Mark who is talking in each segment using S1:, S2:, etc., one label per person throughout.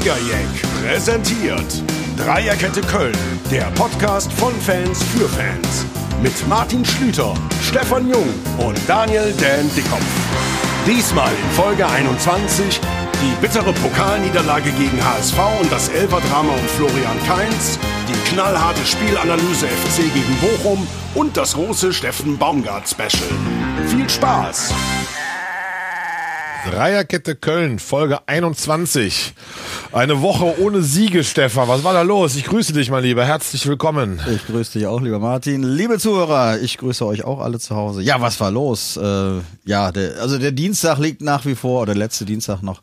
S1: Jägerjack präsentiert Dreierkette Köln, der Podcast von Fans für Fans. Mit Martin Schlüter, Stefan Jung und Daniel Dan Dickhoff. Diesmal in Folge 21 die bittere Pokalniederlage gegen HSV und das Elferdrama um Florian Kainz, die knallharte Spielanalyse FC gegen Bochum und das große Steffen Baumgart Special. Viel Spaß!
S2: Dreierkette Köln, Folge 21. Eine Woche ohne Siege, Stefan. Was war da los? Ich grüße dich, mein Lieber. Herzlich willkommen.
S3: Ich grüße dich auch, lieber Martin. Liebe Zuhörer, ich grüße euch auch alle zu Hause. Ja, was war los? Äh, ja, der, also der Dienstag liegt nach wie vor, oder der letzte Dienstag noch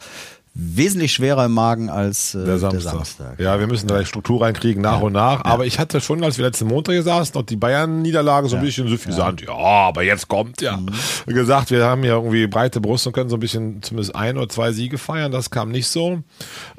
S3: wesentlich schwerer im Magen als äh, der, Samstag. der, Samstag.
S2: Ja, wir müssen da Struktur reinkriegen, nach ja. und nach. Aber ich hatte schon, als wir letzten Montag hier saßen, noch die Bayern-Niederlage so ein bisschen suffisant. Ja. ja, aber jetzt kommt ja. Mhm. Gesagt, wir haben ja irgendwie breite Brust und können so ein bisschen zumindest ein oder zwei Siege feiern. Das kam nicht so.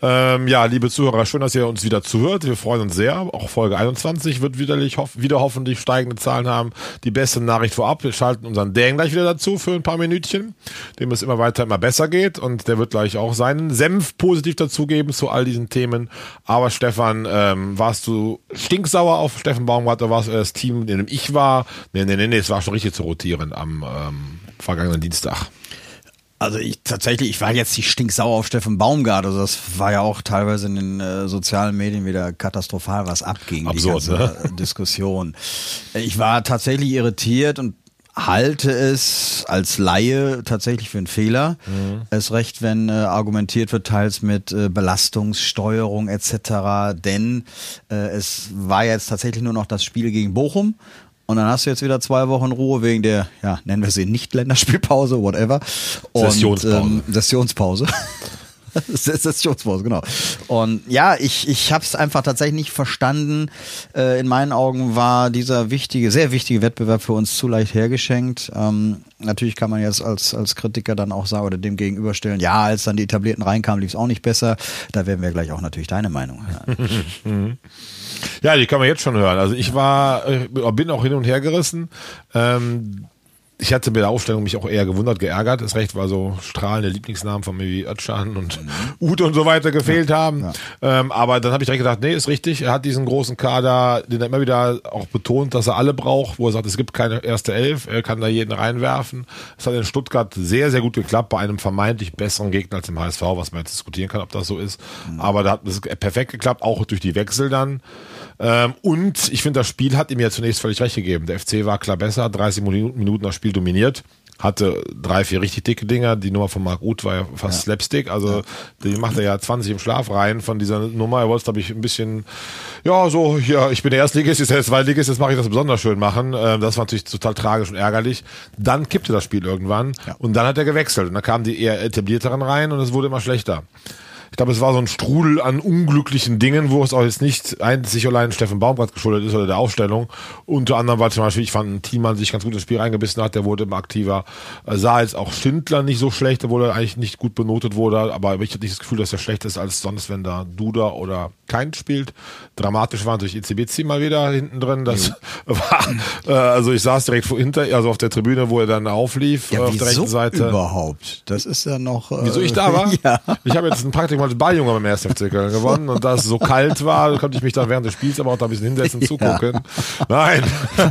S2: Ähm, ja, liebe Zuhörer, schön, dass ihr uns wieder zuhört. Wir freuen uns sehr. Auch Folge 21 wird widerlich, hoff, wieder hoffentlich steigende Zahlen haben. Die beste Nachricht vorab. Wir schalten unseren Dan gleich wieder dazu für ein paar Minütchen, dem es immer weiter, immer besser geht. Und der wird gleich auch seinen Senf positiv dazugeben zu all diesen Themen. Aber Stefan, ähm, warst du stinksauer auf Steffen Baumgart oder warst du das Team, in dem ich war? Nee, nee, nee, nee, es war schon richtig zu rotieren am ähm, vergangenen Dienstag.
S3: Also ich tatsächlich, ich war jetzt nicht stinksauer auf Steffen Baumgart. Also das war ja auch teilweise in den äh, sozialen Medien wieder katastrophal, was abging.
S2: Absurd,
S3: die ganze ne? Diskussion. Ich war tatsächlich irritiert und halte es als Laie tatsächlich für einen Fehler. Mhm. Es recht, wenn äh, argumentiert wird, teils mit äh, Belastungssteuerung etc. Denn äh, es war jetzt tatsächlich nur noch das Spiel gegen Bochum. Und dann hast du jetzt wieder zwei Wochen Ruhe wegen der, ja, nennen wir sie nicht Länderspielpause, whatever. Und,
S2: Sessionspause. Ähm,
S3: Sessionspause. Sessionspause, genau. Und ja, ich, ich habe es einfach tatsächlich nicht verstanden. Äh, in meinen Augen war dieser wichtige, sehr wichtige Wettbewerb für uns zu leicht hergeschenkt. Ähm, natürlich kann man jetzt als, als Kritiker dann auch sagen oder dem gegenüberstellen, ja, als dann die Etablierten reinkamen, lief es auch nicht besser. Da werden wir gleich auch natürlich deine Meinung hören.
S2: ja, die kann man jetzt schon hören. Also ich war, äh, bin auch hin und her gerissen. Ähm, ich hatte bei der Aufstellung mich auch eher gewundert, geärgert. Das Recht war so strahlende Lieblingsnamen von mir wie Özcan und mhm. Ute und so weiter gefehlt ja, haben. Ja. Ähm, aber dann habe ich direkt gedacht, nee, ist richtig. Er hat diesen großen Kader, den er immer wieder auch betont, dass er alle braucht, wo er sagt, es gibt keine erste Elf, er kann da jeden reinwerfen. Es hat in Stuttgart sehr, sehr gut geklappt bei einem vermeintlich besseren Gegner als im HSV, was man jetzt diskutieren kann, ob das so ist. Mhm. Aber da hat es perfekt geklappt, auch durch die Wechsel dann. Ähm, und ich finde, das Spiel hat ihm ja zunächst völlig recht gegeben. Der FC war klar besser, 30 Minuten das Spiel dominiert hatte drei, vier richtig dicke Dinger. Die Nummer von Marc Uth war ja fast ja. Slapstick. Also die macht er ja 20 im Schlaf rein von dieser Nummer. Er wollte, glaube ich, ein bisschen, ja, so, ja, ich bin der Erstligist, ist der Zweitligist, jetzt mache ich das besonders schön machen. Ähm, das war natürlich total tragisch und ärgerlich. Dann kippte das Spiel irgendwann ja. und dann hat er gewechselt. Und dann kamen die eher etablierteren rein und es wurde immer schlechter. Ich glaube, es war so ein Strudel an unglücklichen Dingen, wo es auch jetzt nicht einzig allein Steffen Baumgart geschuldet ist oder der Aufstellung. Unter anderem war zum Beispiel, ich fand, ein Thiemann sich ganz gut ins Spiel reingebissen hat, der wurde immer aktiver. Sah jetzt auch Schindler nicht so schlecht, obwohl er eigentlich nicht gut benotet wurde, aber ich hatte nicht das Gefühl, dass er schlechter ist als sonst, wenn da Duda oder Kein spielt. Dramatisch war natürlich ECBC mal wieder hinten drin. Das war, äh, also ich saß direkt vor hinter, also auf der Tribüne, wo er dann auflief,
S3: ja,
S2: äh, auf der rechten Seite.
S3: überhaupt? Das ist ja noch.
S2: Äh, wieso ich da war? ja. Ich habe jetzt ein Praktikum mal als Balljunge beim 1. FC Köln gewonnen und da es so kalt war, konnte ich mich dann während des Spiels aber auch da ein bisschen hinsetzen und zugucken. Nein.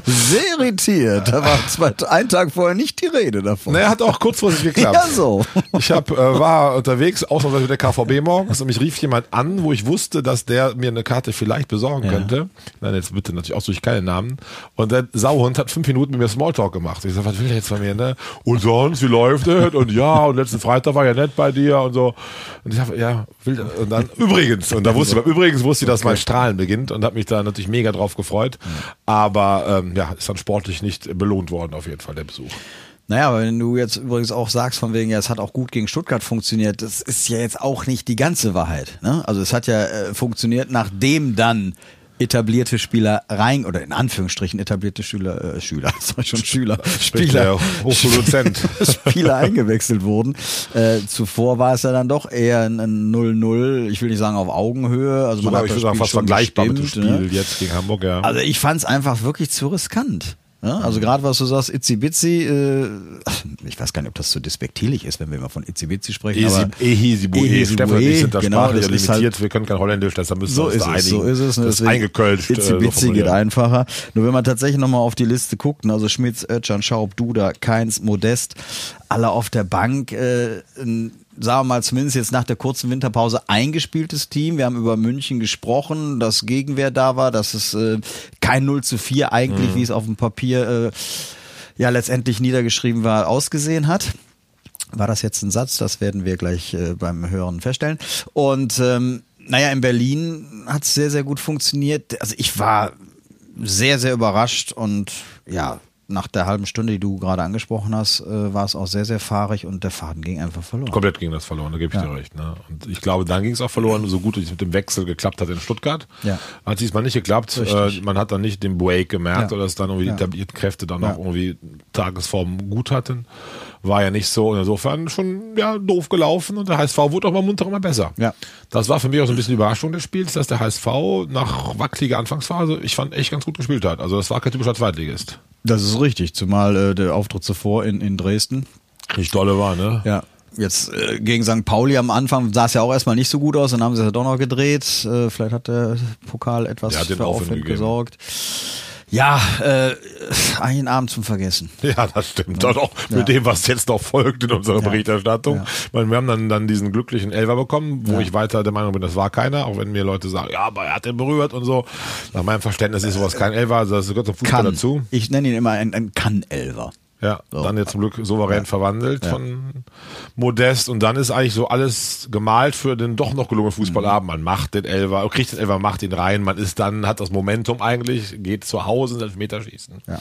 S3: Sehr irritiert. Da war zwei, ein Tag vorher nicht die Rede davon.
S2: Naja, hat auch kurzfristig geklappt.
S3: Ja, so.
S2: Ich hab, äh, war unterwegs, ausnahmsweise mit der KVB morgens und mich rief jemand an, wo ich wusste, dass der mir eine Karte vielleicht besorgen ja. könnte. Nein, jetzt bitte natürlich auch durch keine Namen. Und der Sauhund hat fünf Minuten mit mir Smalltalk gemacht. Ich sag, was will der jetzt von mir, ne? Und sonst, wie läuft es? Und ja, und letzten Freitag war ja nett bei dir und so. Und ich sag, ja, will, und dann übrigens, und da wusste ich, übrigens wusste ich, dass okay. mein Strahlen beginnt und habe mich da natürlich mega drauf gefreut. Aber ähm, ja, ist dann sportlich nicht belohnt worden, auf jeden Fall, der Besuch.
S3: Naja, wenn du jetzt übrigens auch sagst, von wegen, ja, es hat auch gut gegen Stuttgart funktioniert, das ist ja jetzt auch nicht die ganze Wahrheit. Ne? Also es hat ja äh, funktioniert, nachdem dann etablierte Spieler rein oder in Anführungsstrichen etablierte Schüler äh, Schüler ich schon Schüler Spieler
S2: Hochproduzent
S3: Spieler eingewechselt wurden. Äh, zuvor war es ja dann doch eher ein 0-0 ich will nicht sagen auf Augenhöhe also
S2: man hat ich würde sagen fast vergleichbar
S3: bestimmt,
S2: mit dem Spiel ne? jetzt gegen Hamburg ja.
S3: Also ich fand es einfach wirklich zu riskant Ne? Also gerade was du sagst, Itzi Bitzi, äh, ich weiß gar nicht, ob das so despektierlich ist, wenn wir immer von Itzi Bitzi sprechen. aber
S2: Ehisibu,
S3: Ehisibu,
S2: Stefan, die sind da
S3: genau,
S2: sprachlich limitiert,
S3: halt-
S2: wir können kein Holländisch, deshalb müssen
S3: so
S2: wir uns
S3: ist es, so ist es. ne?
S2: Das ist eingekölscht.
S3: Itzi
S2: äh, so
S3: Bitzi geht einfacher. Nur wenn man tatsächlich nochmal auf die Liste guckt, ne, also Schmitz, Özcan, Schaub, Duda, Keins, Modest, alle auf der Bank, äh, ein, sagen wir mal zumindest jetzt nach der kurzen Winterpause eingespieltes Team. Wir haben über München gesprochen, dass Gegenwehr da war, dass es äh, kein 0 zu 4 eigentlich, wie es auf dem Papier äh, ja letztendlich niedergeschrieben war, ausgesehen hat. War das jetzt ein Satz? Das werden wir gleich äh, beim Hören feststellen. Und ähm, naja, in Berlin hat es sehr, sehr gut funktioniert. Also ich war sehr, sehr überrascht und ja, nach der halben Stunde, die du gerade angesprochen hast, äh, war es auch sehr, sehr fahrig und der Faden ging einfach verloren.
S2: Komplett ging das verloren, da gebe ich dir recht. Ne? Und ich glaube, dann ging es auch verloren, so gut es mit dem Wechsel geklappt hat in Stuttgart.
S3: Ja.
S2: Hat diesmal nicht geklappt. Äh, man hat dann nicht den Break gemerkt
S3: Ja.
S2: oder dass dann irgendwie
S3: Ja.
S2: die etablierten Kräfte dann
S3: Ja.
S2: auch irgendwie Tagesform gut hatten. War ja nicht so. Und insofern schon ja, doof gelaufen und der HSV wurde auch mal munter immer besser.
S3: Ja.
S2: Das war für mich auch so ein bisschen die Überraschung des Spiels, dass der HSV nach wackeliger Anfangsphase, ich fand, echt ganz gut gespielt hat. Also das war kein typischer Zweitligist.
S3: Das ist richtig, zumal äh, der Auftritt zuvor in, in Dresden
S2: Richtig dolle war, ne?
S3: Ja. Jetzt äh, gegen St. Pauli am Anfang sah es ja auch erstmal nicht so gut aus, dann haben sie es ja doch noch gedreht. Äh, vielleicht hat der Pokal etwas
S2: Der hat den
S3: für
S2: Aufwind
S3: Aufwind
S2: gegeben.
S3: Ja, äh, ein Abend zum Vergessen.
S2: Ja, das stimmt. Doch, doch, mit
S3: Ja.
S2: dem, was jetzt noch folgt in unserer
S3: Ja.
S2: Berichterstattung.
S3: Ja.
S2: Weil wir haben dann, dann diesen glücklichen Elfer bekommen, wo
S3: Ja.
S2: ich weiter der Meinung bin, das war keiner, auch wenn mir Leute sagen, ja, aber er hat den berührt und so. Nach meinem Verständnis ist sowas kein Elfer, also das gehört zum Fußball
S3: Kann.
S2: dazu.
S3: Ich nenne ihn immer ein, ein Kann-Elver.
S2: Ja,
S3: So.
S2: dann jetzt zum Glück souverän verwandelt von Modest und dann ist eigentlich so alles gemalt für den doch noch gelungenen Fußballabend. Man macht den Elfer, kriegt den Elfer, macht ihn rein, man ist dann, hat das Momentum eigentlich, geht zu Hause ins Elfmeterschießen.
S3: Ja.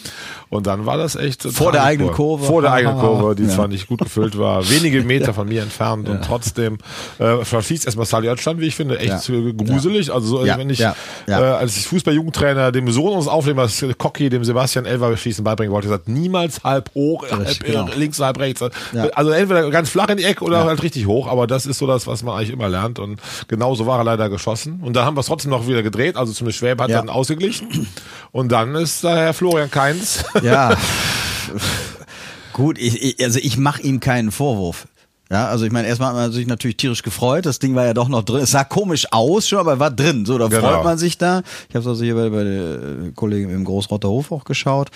S2: Und dann war das echt
S3: Vor der eigenen Kurve.
S2: Vor der eigenen
S3: Ah,
S2: Kurve, die
S3: ja.
S2: zwar nicht gut gefüllt war, wenige Meter von mir entfernt und trotzdem äh, verschießt erstmal Sali Özcan, wie ich finde, echt
S3: Ja.
S2: äh, gruselig. Also so,
S3: Ja.
S2: wenn ich
S3: Ja. Ja.
S2: Äh, als ich Fußball-Jugendtrainer dem Sohn unseres Aufnehmers Cocky, dem Sebastian Elfer schießen beibringen wollte, gesagt, niemals halb hoch, halb
S3: genau.
S2: äh, links, halb rechts.
S3: Ja.
S2: Also entweder ganz flach in die Ecke oder halt richtig hoch, aber das ist so das, was man eigentlich immer lernt und genauso war er leider geschossen. Und dann haben wir es trotzdem noch wieder gedreht, also zumindest Schwäbe hat
S3: Ja.
S2: dann ausgeglichen und dann ist da Herr Florian Keins.
S3: Ja. Gut, ich, ich, also ich mache ihm keinen Vorwurf. Ja, also ich meine, erstmal hat man sich natürlich tierisch gefreut. Das Ding war ja doch noch drin. Es sah komisch aus schon, aber war drin. So, da
S2: Genau.
S3: freut man sich da. Ich habe also hier bei, bei der äh, Kollegin im Großrotter Hof auch geschaut.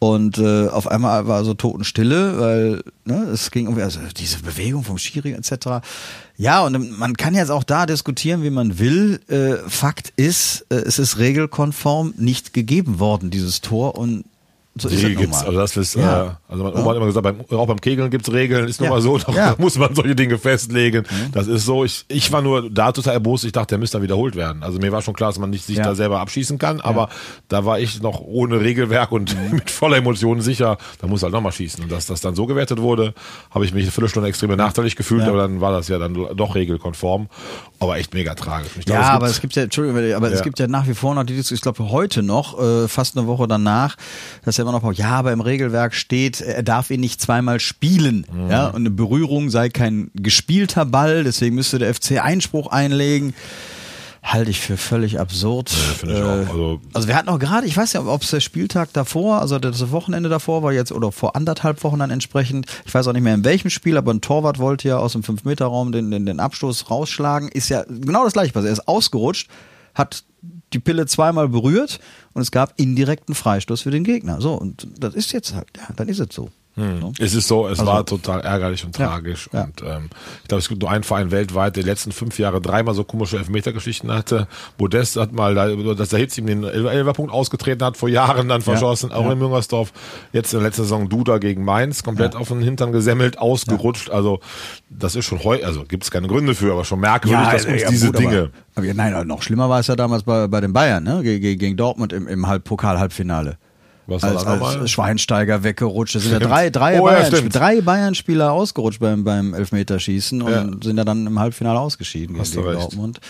S3: Und äh, auf einmal war so Totenstille, weil ne, es ging irgendwie, also diese Bewegung vom Schiri etc. Ja, und man kann jetzt auch da diskutieren, wie man will. Äh, Fakt ist, äh, es ist regelkonform nicht gegeben worden, dieses Tor. Und so ist es nun
S2: gibt's, also das ist,
S3: Ja.
S2: äh, also mein Oma hat immer gesagt, beim, auch beim Kegeln gibt's Regeln, ist nun
S3: Ja.
S2: mal so, da
S3: Ja.
S2: muss man solche Dinge festlegen. Das ist so, ich, ich war nur da total erbost, ich dachte, der müsste dann wiederholt werden. Also mir war schon klar, dass man nicht sich da selber abschießen kann, aber da war ich noch ohne Regelwerk und
S3: Mhm.
S2: mit voller Emotion sicher, da muss halt nochmal schießen. Und dass das dann so gewertet wurde, habe ich mich eine Viertelstunde extrem benachteiligt gefühlt, aber dann war das ja dann doch regelkonform. Aber echt mega tragisch. Ich glaube,
S3: Ja,
S2: es
S3: aber
S2: gibt-
S3: es gibt ja, Entschuldigung, aber es gibt ja nach wie vor noch die ich glaube heute noch, äh, fast eine Woche danach, dass ja immer noch, ja, aber im Regelwerk steht, er darf ihn nicht zweimal spielen.
S2: Mhm.
S3: Ja, und eine Berührung sei kein gespielter Ball, deswegen müsste der FC Einspruch einlegen. Halte ich für völlig absurd.
S2: ich auch. Also-
S3: also wir hatten auch gerade, ich weiß ja, ob es der Spieltag davor, also das Wochenende davor war jetzt oder vor anderthalb Wochen dann entsprechend, ich weiß auch nicht mehr in welchem Spiel, aber ein Torwart wollte ja aus dem 5-Meter-Raum den, den, den Abstoß rausschlagen, ist ja genau das gleiche passiert. Er ist ausgerutscht, hat die Pille zweimal berührt und es gab indirekten Freistoß für den Gegner. So, und das ist jetzt halt, ja, dann ist es so. So.
S2: Es ist so, es
S3: Also-
S2: war total ärgerlich und
S3: Ja,
S2: tragisch.
S3: ja.
S2: Und ähm, ich glaube, es gibt nur einen Verein weltweit, der die letzten fünf Jahre dreimal so komische Elfmetergeschichten hatte. Modest hat mal, da, dass der Hitz ihm den Elfer- Elferpunkt ausgetreten hat, vor Jahren dann verschossen, auch
S3: ja.
S2: in Müngersdorf. Jetzt in der letzten Saison Duda gegen Mainz, komplett auf den Hintern gesemmelt, ausgerutscht. Also das ist schon heu, also gibt es keine Gründe für, aber schon merkwürdig, dass uns diese
S3: gut, aber-
S2: Dinge.
S3: Aber, ja, nein, noch schlimmer war es ja damals bei, bei den Bayern, ne? Gegen, gegen Dortmund im, im Halb Pokal-Halbfinale.
S2: Was war
S3: als,
S2: das nochmal?
S3: als Schweinsteiger weggerutscht. Es sind ja drei, drei,
S2: Oh ja,
S3: Bayern,
S2: stimmt.
S3: drei Bayern-Spieler ausgerutscht beim, beim Elfmeterschießen und
S2: Ja.
S3: sind ja dann im Halbfinale ausgeschieden gegen,
S2: Hast
S3: gegen. Dortmund.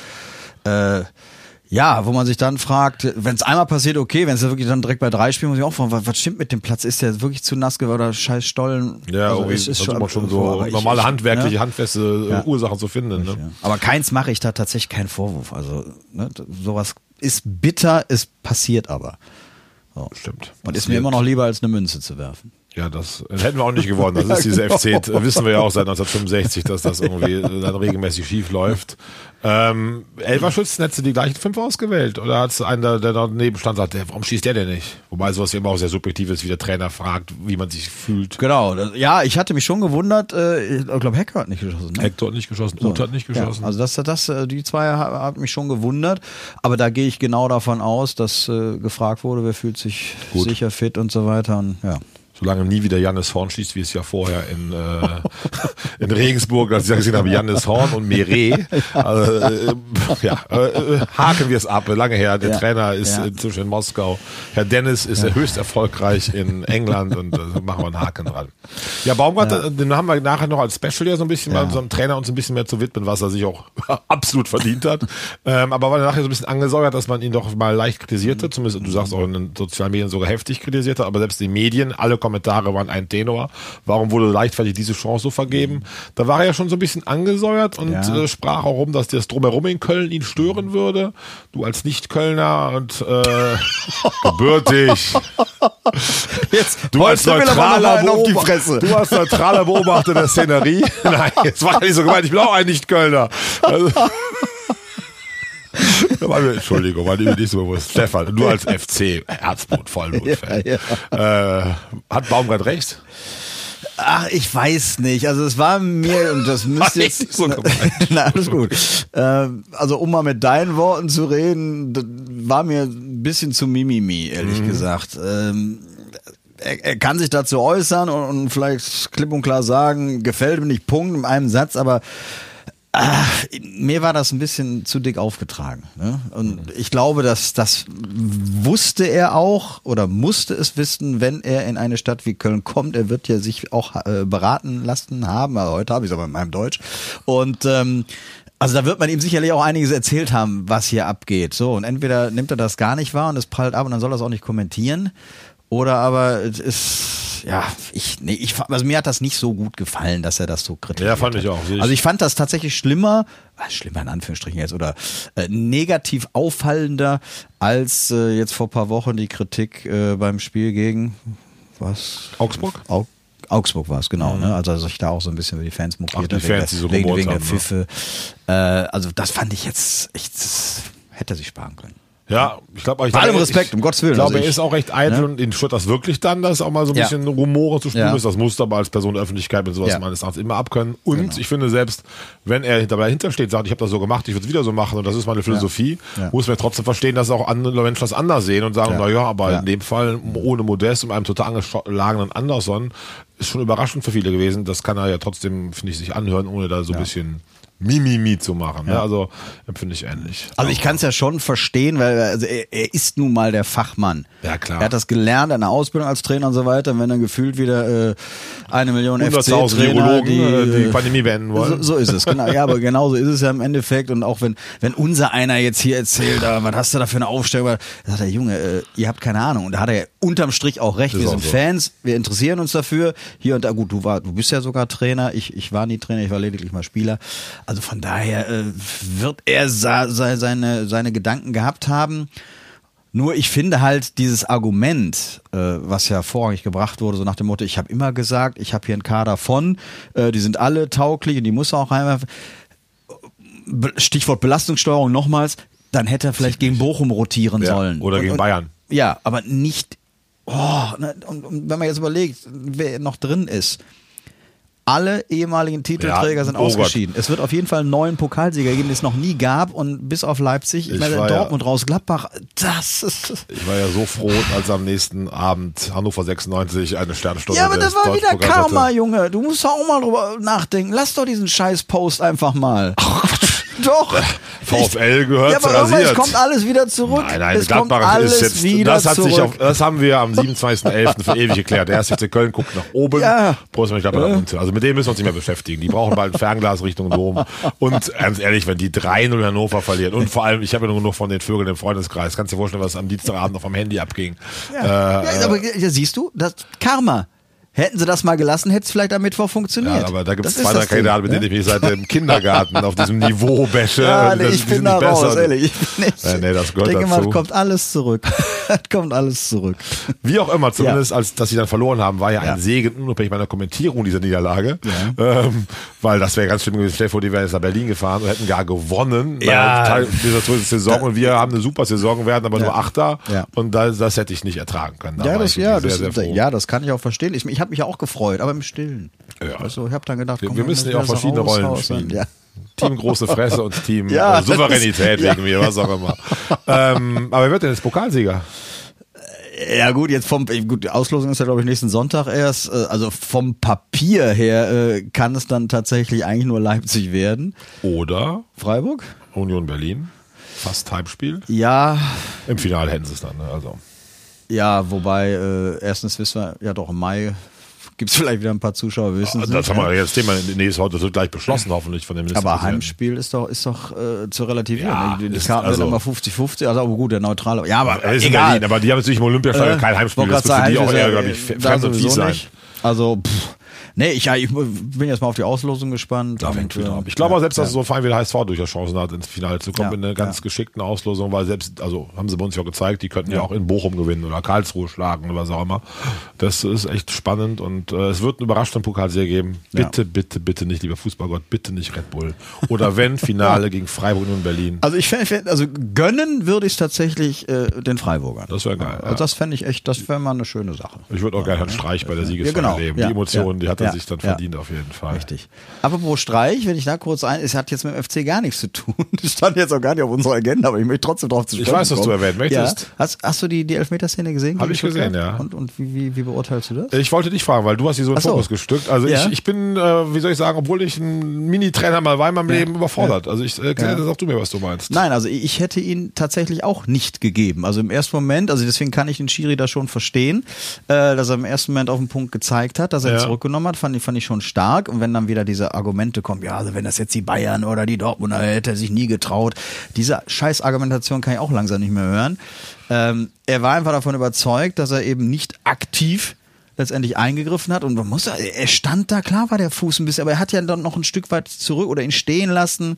S3: Äh, ja, wo man sich dann fragt, wenn es einmal passiert, okay, wenn es ja wirklich dann direkt bei drei Spielen, muss ich auch fragen, was, was stimmt mit dem Platz? Ist der wirklich zu nass geworden oder scheiß Stollen?
S2: Ja,
S3: also es ist
S2: versucht man schon
S3: so,
S2: normale
S3: ich-
S2: handwerkliche,
S3: ne?
S2: handfeste äh,
S3: Ja.
S2: Ursachen zu finden. Ne?
S3: Ja. Aber keins mache ich da tatsächlich keinen Vorwurf. Also ne, sowas ist bitter, es passiert aber. So.
S2: Stimmt.
S3: Und ist mir immer noch lieber, als eine Münze zu werfen.
S2: Ja, das hätten wir auch nicht gewonnen. Das ist diese FC, wissen wir ja auch seit 1965, dass das irgendwie dann regelmäßig schief läuft. Ähm, Elverschützen hättest du die gleichen fünf ausgewählt? Oder hat es einen, der, daneben stand, sagt, warum schießt der denn nicht? Wobei sowas immer auch sehr subjektiv ist, wie der Trainer fragt, wie man sich fühlt.
S3: Genau. Ja, ich hatte mich schon gewundert. Äh, ich glaube, Hecker hat nicht geschossen. Ne?
S2: Hector hat nicht geschossen, Uth hat nicht geschossen.
S3: Ja, also das, das, äh, die zwei ha- hat mich schon gewundert. Aber da gehe ich genau davon aus, dass äh, gefragt wurde, wer fühlt sich
S2: Gut.
S3: sicher fit und so weiter. Und ja.
S2: Solange nie wieder Jannis Horn schießt, wie es ja vorher in, äh, in Regensburg, als ich ja gesehen habe, Jannis Horn und Mire. Also, äh, ja, äh, haken wir es ab. Lange her. Der
S3: Ja.
S2: Trainer ist
S3: Ja.
S2: inzwischen in Moskau. Herr Dennis ist höchst erfolgreich in England und äh, machen wir einen Haken dran. Ja, Baumgart, äh, den haben wir nachher noch als Special ja so ein bisschen bei unserem Trainer uns ein bisschen mehr zu widmen, was er sich auch absolut verdient hat. Ähm, aber war nachher so ein bisschen angesäuert, dass man ihn doch mal leicht kritisierte, zumindest du sagst auch in den sozialen Medien sogar heftig kritisiert hat, aber selbst die Medien, alle Kommentare waren ein Tenor. Warum wurde leichtfertig diese Chance so vergeben? Da war er ja schon so ein bisschen angesäuert und
S3: Ja.
S2: äh, sprach auch rum, dass das drumherum in Köln ihn stören würde. Du als Nicht-Kölner und äh, gebürtig.
S3: Jetzt,
S2: Du als neutraler Beobachter, du als neutraler Beobachter der Szenerie. Nein, jetzt war nicht so gemeint. Ich bin auch ein Nicht-Kölner. Also, Entschuldigung, war mir nicht so bewusst. Stefan, nur als FC, Herzblut, Vollblut-Fan.
S3: Ja,
S2: Äh, hat Baumgart recht?
S3: Ach, ich weiß nicht. Also es war mir, und das müsste
S2: nicht
S3: jetzt...
S2: so.
S3: Na, alles gut. Ähm, also um mal mit deinen Worten zu reden, das war mir ein bisschen zu Mimimi, ehrlich
S2: Mhm.
S3: gesagt. Ähm, er, er kann sich dazu äußern und, und vielleicht klipp und klar sagen, gefällt mir nicht, Punkt, in einem Satz, aber Ah, mir war das ein bisschen zu dick aufgetragen. Ne? Und ich glaube, dass das wusste er auch oder musste es wissen, wenn er in eine Stadt wie Köln kommt. Er wird ja sich auch äh, beraten lassen haben. Also heute habe ich es aber in meinem Deutsch. Und ähm, also da wird man ihm sicherlich auch einiges erzählt haben, was hier abgeht. So, und entweder nimmt er das gar nicht wahr und es prallt ab und dann soll er es auch nicht kommentieren. Oder aber es ist, ja, ich, nee, ich, also mir hat das nicht so gut gefallen, dass er das so kritisiert
S2: Ja, fand
S3: hat.
S2: ich auch, ich.
S3: Also ich fand das tatsächlich schlimmer, was schlimmer in Anführungsstrichen jetzt, oder äh, negativ auffallender als äh, jetzt vor paar Wochen die Kritik äh, beim Spiel gegen, was?
S2: Augsburg?
S3: Au Augsburg war es, genau. Ne? Also er sich da auch so ein bisschen über die Fans mokiert
S2: Ach, die Fans, die so
S3: wegen, wegen der
S2: haben, ne?
S3: Pfiffe. Äh, also das fand ich jetzt echt, das hätte er sich sparen können.
S2: Ja, ich glaube, ich
S3: Bei allem Respekt,
S2: ich,
S3: um Gottes Willen,
S2: Ich glaube,
S3: also
S2: er ist auch recht eitel
S3: ne?
S2: und ihn stört das wirklich dann, dass auch mal so ein
S3: Ja.
S2: bisschen Rumore zu spüren
S3: Ja.
S2: ist. Das muss aber als Person der Öffentlichkeit mit sowas
S3: Ja.
S2: meines Erachtens immer abkönnen. Und
S3: Genau.
S2: ich finde selbst, wenn er dabei dahinter steht, sagt, ich habe das so gemacht, ich würde es wieder so machen und das ist meine Philosophie, muss man trotzdem verstehen, dass auch andere Menschen das anders sehen und sagen,
S3: Ja.
S2: na ja, aber
S3: Ja.
S2: in dem Fall ohne Modest und einem total angeschlagenen Anderson ist schon überraschend für viele gewesen. Das kann er ja trotzdem, finde ich, sich anhören, ohne da so ein bisschen Mimimi zu machen. Ne? Also empfinde ich ähnlich.
S3: Also ich kann es ja schon verstehen, weil also er, er ist nun mal der Fachmann.
S2: Ja, klar.
S3: Er hat das gelernt, eine Ausbildung als Trainer und so weiter. Und wenn dann gefühlt wieder äh, eine Million
S2: 100.000
S3: FC-Trainer, die,
S2: äh, die
S3: äh,
S2: Pandemie beenden wollen.
S3: So, so ist es, genau. Ja, aber genauso ist es ja im Endeffekt. Und auch wenn, wenn unser einer jetzt hier erzählt, ah, was hast du da für eine Aufstellung? Da sagt er, Junge, äh, ihr habt keine Ahnung. Und da hat er ja unterm Strich auch recht.
S2: Ist
S3: wir sind
S2: so.
S3: Fans, wir interessieren uns dafür. Hier und da, gut, du war, du bist ja sogar Trainer. Ich, ich war nie Trainer, ich war lediglich mal Spieler. Also von daher äh, wird er sa se- seine, seine Gedanken gehabt haben. Nur ich finde halt dieses Argument, äh, was ja vorrangig gebracht wurde, so nach dem Motto, ich habe immer gesagt, ich habe hier einen Kader von, äh, die sind alle tauglich und die muss er auch reinwerfen. Stichwort Belastungssteuerung nochmals, dann hätte er vielleicht gegen Bochum rotieren
S2: Ja,
S3: sollen.
S2: oder
S3: Und-
S2: gegen
S3: und,
S2: Bayern.
S3: Ja, aber nicht. Oh, ne, und, und wenn man jetzt überlegt, wer noch drin ist. Alle ehemaligen Titelträger
S2: Ja,
S3: sind
S2: oh
S3: ausgeschieden. Es wird auf jeden Fall einen neuen Pokalsieger geben, den es noch nie gab. Und bis auf Leipzig, ich, meine,
S2: war ja-
S3: Dortmund raus, Gladbach, das ist.
S2: Ich war ja so froh, als am nächsten Abend Hannover 96 eine Sternstunde
S3: Ja, aber das war wieder Karma,
S2: hatte.
S3: Junge. Du musst doch auch mal drüber nachdenken. Lass doch diesen scheiß Post einfach mal. Doch.
S2: VfL gehört
S3: Ja, aber irgendwann, es
S2: rasiert.
S3: kommt alles wieder zurück.
S2: Nein, nein,
S3: es
S2: Gladbach ist jetzt,
S3: wieder
S2: das hat
S3: zurück.
S2: sich auf, das haben wir am 27.11. für ewig geklärt. Der erste FC Köln guckt nach oben,
S3: Ja.
S2: Borussia Mönchengladbach nach unten. Also mit dem müssen wir uns nicht mehr beschäftigen. Die brauchen bald ein Fernglas Richtung Dom. Und ganz ehrlich, wenn die 3-0 Hannover verlieren und vor allem, ich habe ja nur noch von den Vögeln im Freundeskreis, kannst du dir vorstellen, was am Dienstagabend noch vom Handy abging.
S3: Ja,
S2: Äh,
S3: ja, aber siehst du, das Karma. Hätten sie das mal gelassen, hätte es vielleicht am Mittwoch funktioniert.
S2: Ja, aber da gibt es zwei, drei Kandidaten, mit
S3: ne?
S2: denen ich mich seit dem Kindergarten auf diesem Niveau bäsche.
S3: Ja, nee,
S2: Das-
S3: ich bin da raus,
S2: besser.
S3: ehrlich. Ich bin nicht,
S2: Nee, nee, das gehört
S3: denke mal,
S2: dazu.
S3: es kommt alles zurück. Es kommt alles zurück.
S2: Wie auch immer, zumindest als dass sie dann verloren haben, war ja,
S3: Ja.
S2: ein Segen, unabhängig meiner Kommentierung dieser Niederlage. Ähm, weil das wäre ganz schlimm gewesen. Stell dir vor, die wären jetzt nach Berlin gefahren und hätten gar gewonnen.
S3: Ja.
S2: Teil dieser Saison. Und wir haben eine super Saison, werden aber nur Achter.
S3: Ja.
S2: Und das, das hätte ich nicht ertragen können. Da
S3: Ja das, ja,
S2: wirklich
S3: das,
S2: sehr, sehr froh.
S3: ja, das kann ich auch verstehen. Ich, ich habe mich ja auch gefreut, aber im Stillen.
S2: Ja.
S3: Also ich habe dann gedacht,
S2: Wir,
S3: komm,
S2: wir müssen ja auch verschiedene
S3: raus,
S2: Rollen
S3: raus,
S2: spielen.
S3: Ja.
S2: Team große Fresse und Team
S3: Ja,
S2: äh,
S3: ist-
S2: Souveränität
S3: ja.
S2: wegen mir, was auch immer. ähm, aber wer wird denn jetzt Pokalsieger?
S3: Ja gut, jetzt vom gut, die Auslosung ist ja glaube ich nächsten Sonntag erst. Äh, Also vom Papier her äh, kann es dann tatsächlich eigentlich nur Leipzig werden.
S2: Oder
S3: Freiburg?
S2: Union Berlin? Fast Heimspiel.
S3: Ja,
S2: Im Finale hätten sie es dann. Ne? Also.
S3: ja, wobei äh, erstens wissen wir ja doch im Mai gibt es vielleicht wieder ein paar Zuschauer, wissen es
S2: Das
S3: nicht.
S2: haben wir jetzt Thema. Nee, ist heute so gleich beschlossen, hoffentlich von dem
S3: Aber
S2: Ministerpräsidenten.
S3: Heimspiel ist doch ist doch äh, zu relativieren.
S2: Ja,
S3: die die
S2: ist
S3: Karten
S2: also-
S3: werden immer 50-50, also aber gut, der neutrale. Ja, aber
S2: Er in
S3: egal.
S2: Berlin, aber die haben natürlich im Olympiastadion
S3: Äh,
S2: kein Heimspiel. Das wird für die auch eher, glaube ich,
S3: ja,
S2: fremd und fies sein.
S3: Also, pff. Nee, ich, ja, ich bin jetzt mal auf die Auslosung gespannt.
S2: Da hängt viel drauf. Ich glaube auch selbst,
S3: ja,
S2: dass so ein Verein wie der HSV durchaus Chancen hat, ins Finale zu kommen
S3: Ja,
S2: mit einer ganz
S3: ja.
S2: geschickten Auslosung, weil selbst, also haben sie bei uns ja auch gezeigt, die könnten ja,
S3: Ja.
S2: auch in Bochum gewinnen oder Karlsruhe schlagen oder was auch immer. Das ist echt spannend und äh, es wird einen überraschenden Pokalserie geben.
S3: Ja.
S2: Bitte, bitte, bitte nicht, lieber Fußballgott, bitte nicht Red Bull. Oder wenn, Finale gegen Freiburg und Berlin.
S3: Also ich fände, also gönnen würde ich es tatsächlich äh, den Freiburgern.
S2: Das wäre geil,
S3: Also
S2: ja.
S3: das fände ich echt, das wäre mal eine schöne Sache.
S2: Ich würde auch gerne Herrn Streich bei der Siegesfeier
S3: Ja, genau.
S2: erleben.
S3: Ja,
S2: Die Emotionen,
S3: ja,
S2: die hat er
S3: ja,
S2: sich dann
S3: ja.
S2: verdient auf jeden Fall.
S3: Richtig. Apropos Streich, wenn ich da kurz ein, es hat jetzt mit dem FC gar nichts zu tun. Das stand jetzt auch gar nicht auf unserer Agenda, aber ich möchte trotzdem drauf zu
S2: Ich
S3: sprechen
S2: weiß, was du erwähnen möchtest.
S3: Ja. Hast, hast du die, die Elfmeterszene gesehen?
S2: Hab
S3: gegen
S2: ich gesehen, ja.
S3: Und, und wie, wie, wie beurteilst du das?
S2: Ich wollte dich fragen, weil du hast sie so in
S3: so.
S2: Fokus gestückt. Also
S3: Ja.
S2: ich, ich bin, äh, wie soll ich sagen, obwohl ich ein Mini-Trainer mal war in meinem Leben, überfordert. Also ich erkläre
S3: Ja.
S2: das auch du mir, was du meinst.
S3: Nein, also ich ich hätte ihn tatsächlich auch nicht gegeben. Also im ersten Moment, also deswegen kann ich den Schiri da schon verstehen, äh, dass er im ersten Moment auf den Punkt gezeigt hat, dass er ihn
S2: Ja.
S3: zurückgenommen hat, fand ich, fand ich schon stark. Und wenn dann wieder diese Argumente kommen, ja, also wenn das jetzt die Bayern oder die Dortmunder hätte er sich nie getraut, diese scheiß Argumentation kann ich auch langsam nicht mehr hören. Ähm, er war einfach davon überzeugt, dass er eben nicht aktiv letztendlich eingegriffen hat und man muss, er stand da, klar war der Fuß ein bisschen, aber er hat ja dann noch ein Stück weit zurück oder ihn stehen lassen.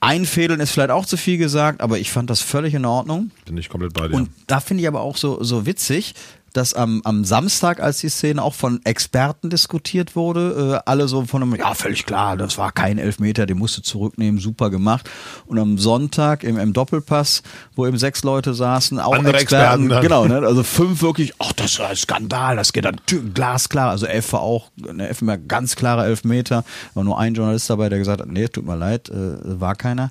S3: Einfädeln ist vielleicht auch zu viel gesagt, aber ich fand das völlig in Ordnung.
S2: Bin ich komplett bei dir.
S3: Und da finde ich aber auch so, so witzig, dass am, am Samstag, als die Szene auch von Experten diskutiert wurde, äh, alle so von einem, ja, völlig klar, das war kein Elfmeter, den musst du zurücknehmen, super gemacht. Und am Sonntag im, im Doppelpass, wo eben sechs Leute saßen, auch
S2: Andere Experten dann.
S3: genau, ne, also fünf wirklich, ach, das war ein Skandal, das geht dann glasklar, also F war auch, ne, F war ganz klare Elfmeter, war nur ein Journalist dabei, der gesagt hat, nee, tut mir leid, äh, war keiner.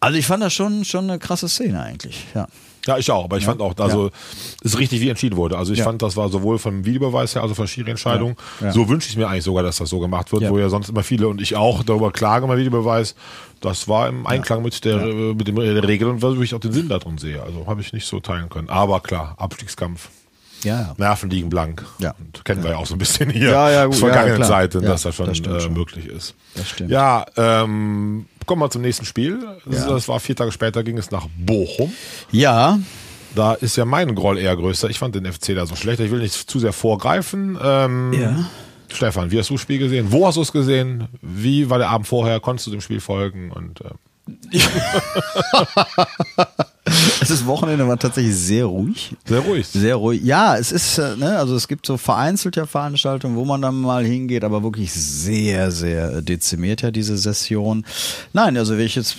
S3: Also ich fand das schon, schon eine krasse Szene eigentlich, ja.
S2: Ja, ich auch, aber ich fand auch, also ist richtig, wie entschieden wurde. Also ich
S3: Ja.
S2: fand, das war sowohl vom Videobeweis her, also von Schiri-Entscheidung.
S3: Ja. Ja.
S2: So wünsche ich mir eigentlich sogar, dass das so gemacht wird,
S3: Ja.
S2: wo ja sonst immer viele und ich auch darüber klagen beim Videobeweis. Das war im Einklang mit der, äh, mit dem, der Regel und wo ich auch den Sinn da drin sehe. Also habe ich nicht so teilen können. Aber klar, Abstiegskampf.
S3: Ja, ja.
S2: Nerven liegen blank.
S3: Ja.
S2: Und kennen wir ja auch so ein bisschen hier
S3: Ja, ja, gut, ja,
S2: vergangenen
S3: klar.
S2: Zeiten,
S3: Ja,
S2: dass das schon,
S3: das
S2: äh,
S3: schon.
S2: möglich ist.
S3: Das stimmt.
S2: Ja, ähm, kommen wir zum nächsten Spiel.
S3: Ja.
S2: Das war vier Tage später, ging es nach Bochum.
S3: Ja,
S2: Da ist ja mein Groll eher größer. Ich fand den FC da so schlecht. Ich will nicht zu sehr vorgreifen. Ähm,
S3: Ja.
S2: Stefan, wie hast du das Spiel gesehen? Wo hast du es gesehen? Wie war der Abend vorher? Konntest du dem Spiel folgen? Und ähm,
S3: das Wochenende war tatsächlich sehr ruhig.
S2: sehr ruhig.
S3: Sehr ruhig. Ja, es ist, äh, ne, also es gibt so vereinzelt ja Veranstaltungen, wo man dann mal hingeht, aber wirklich sehr, sehr dezimiert ja diese Session. Nein, also wenn ich jetzt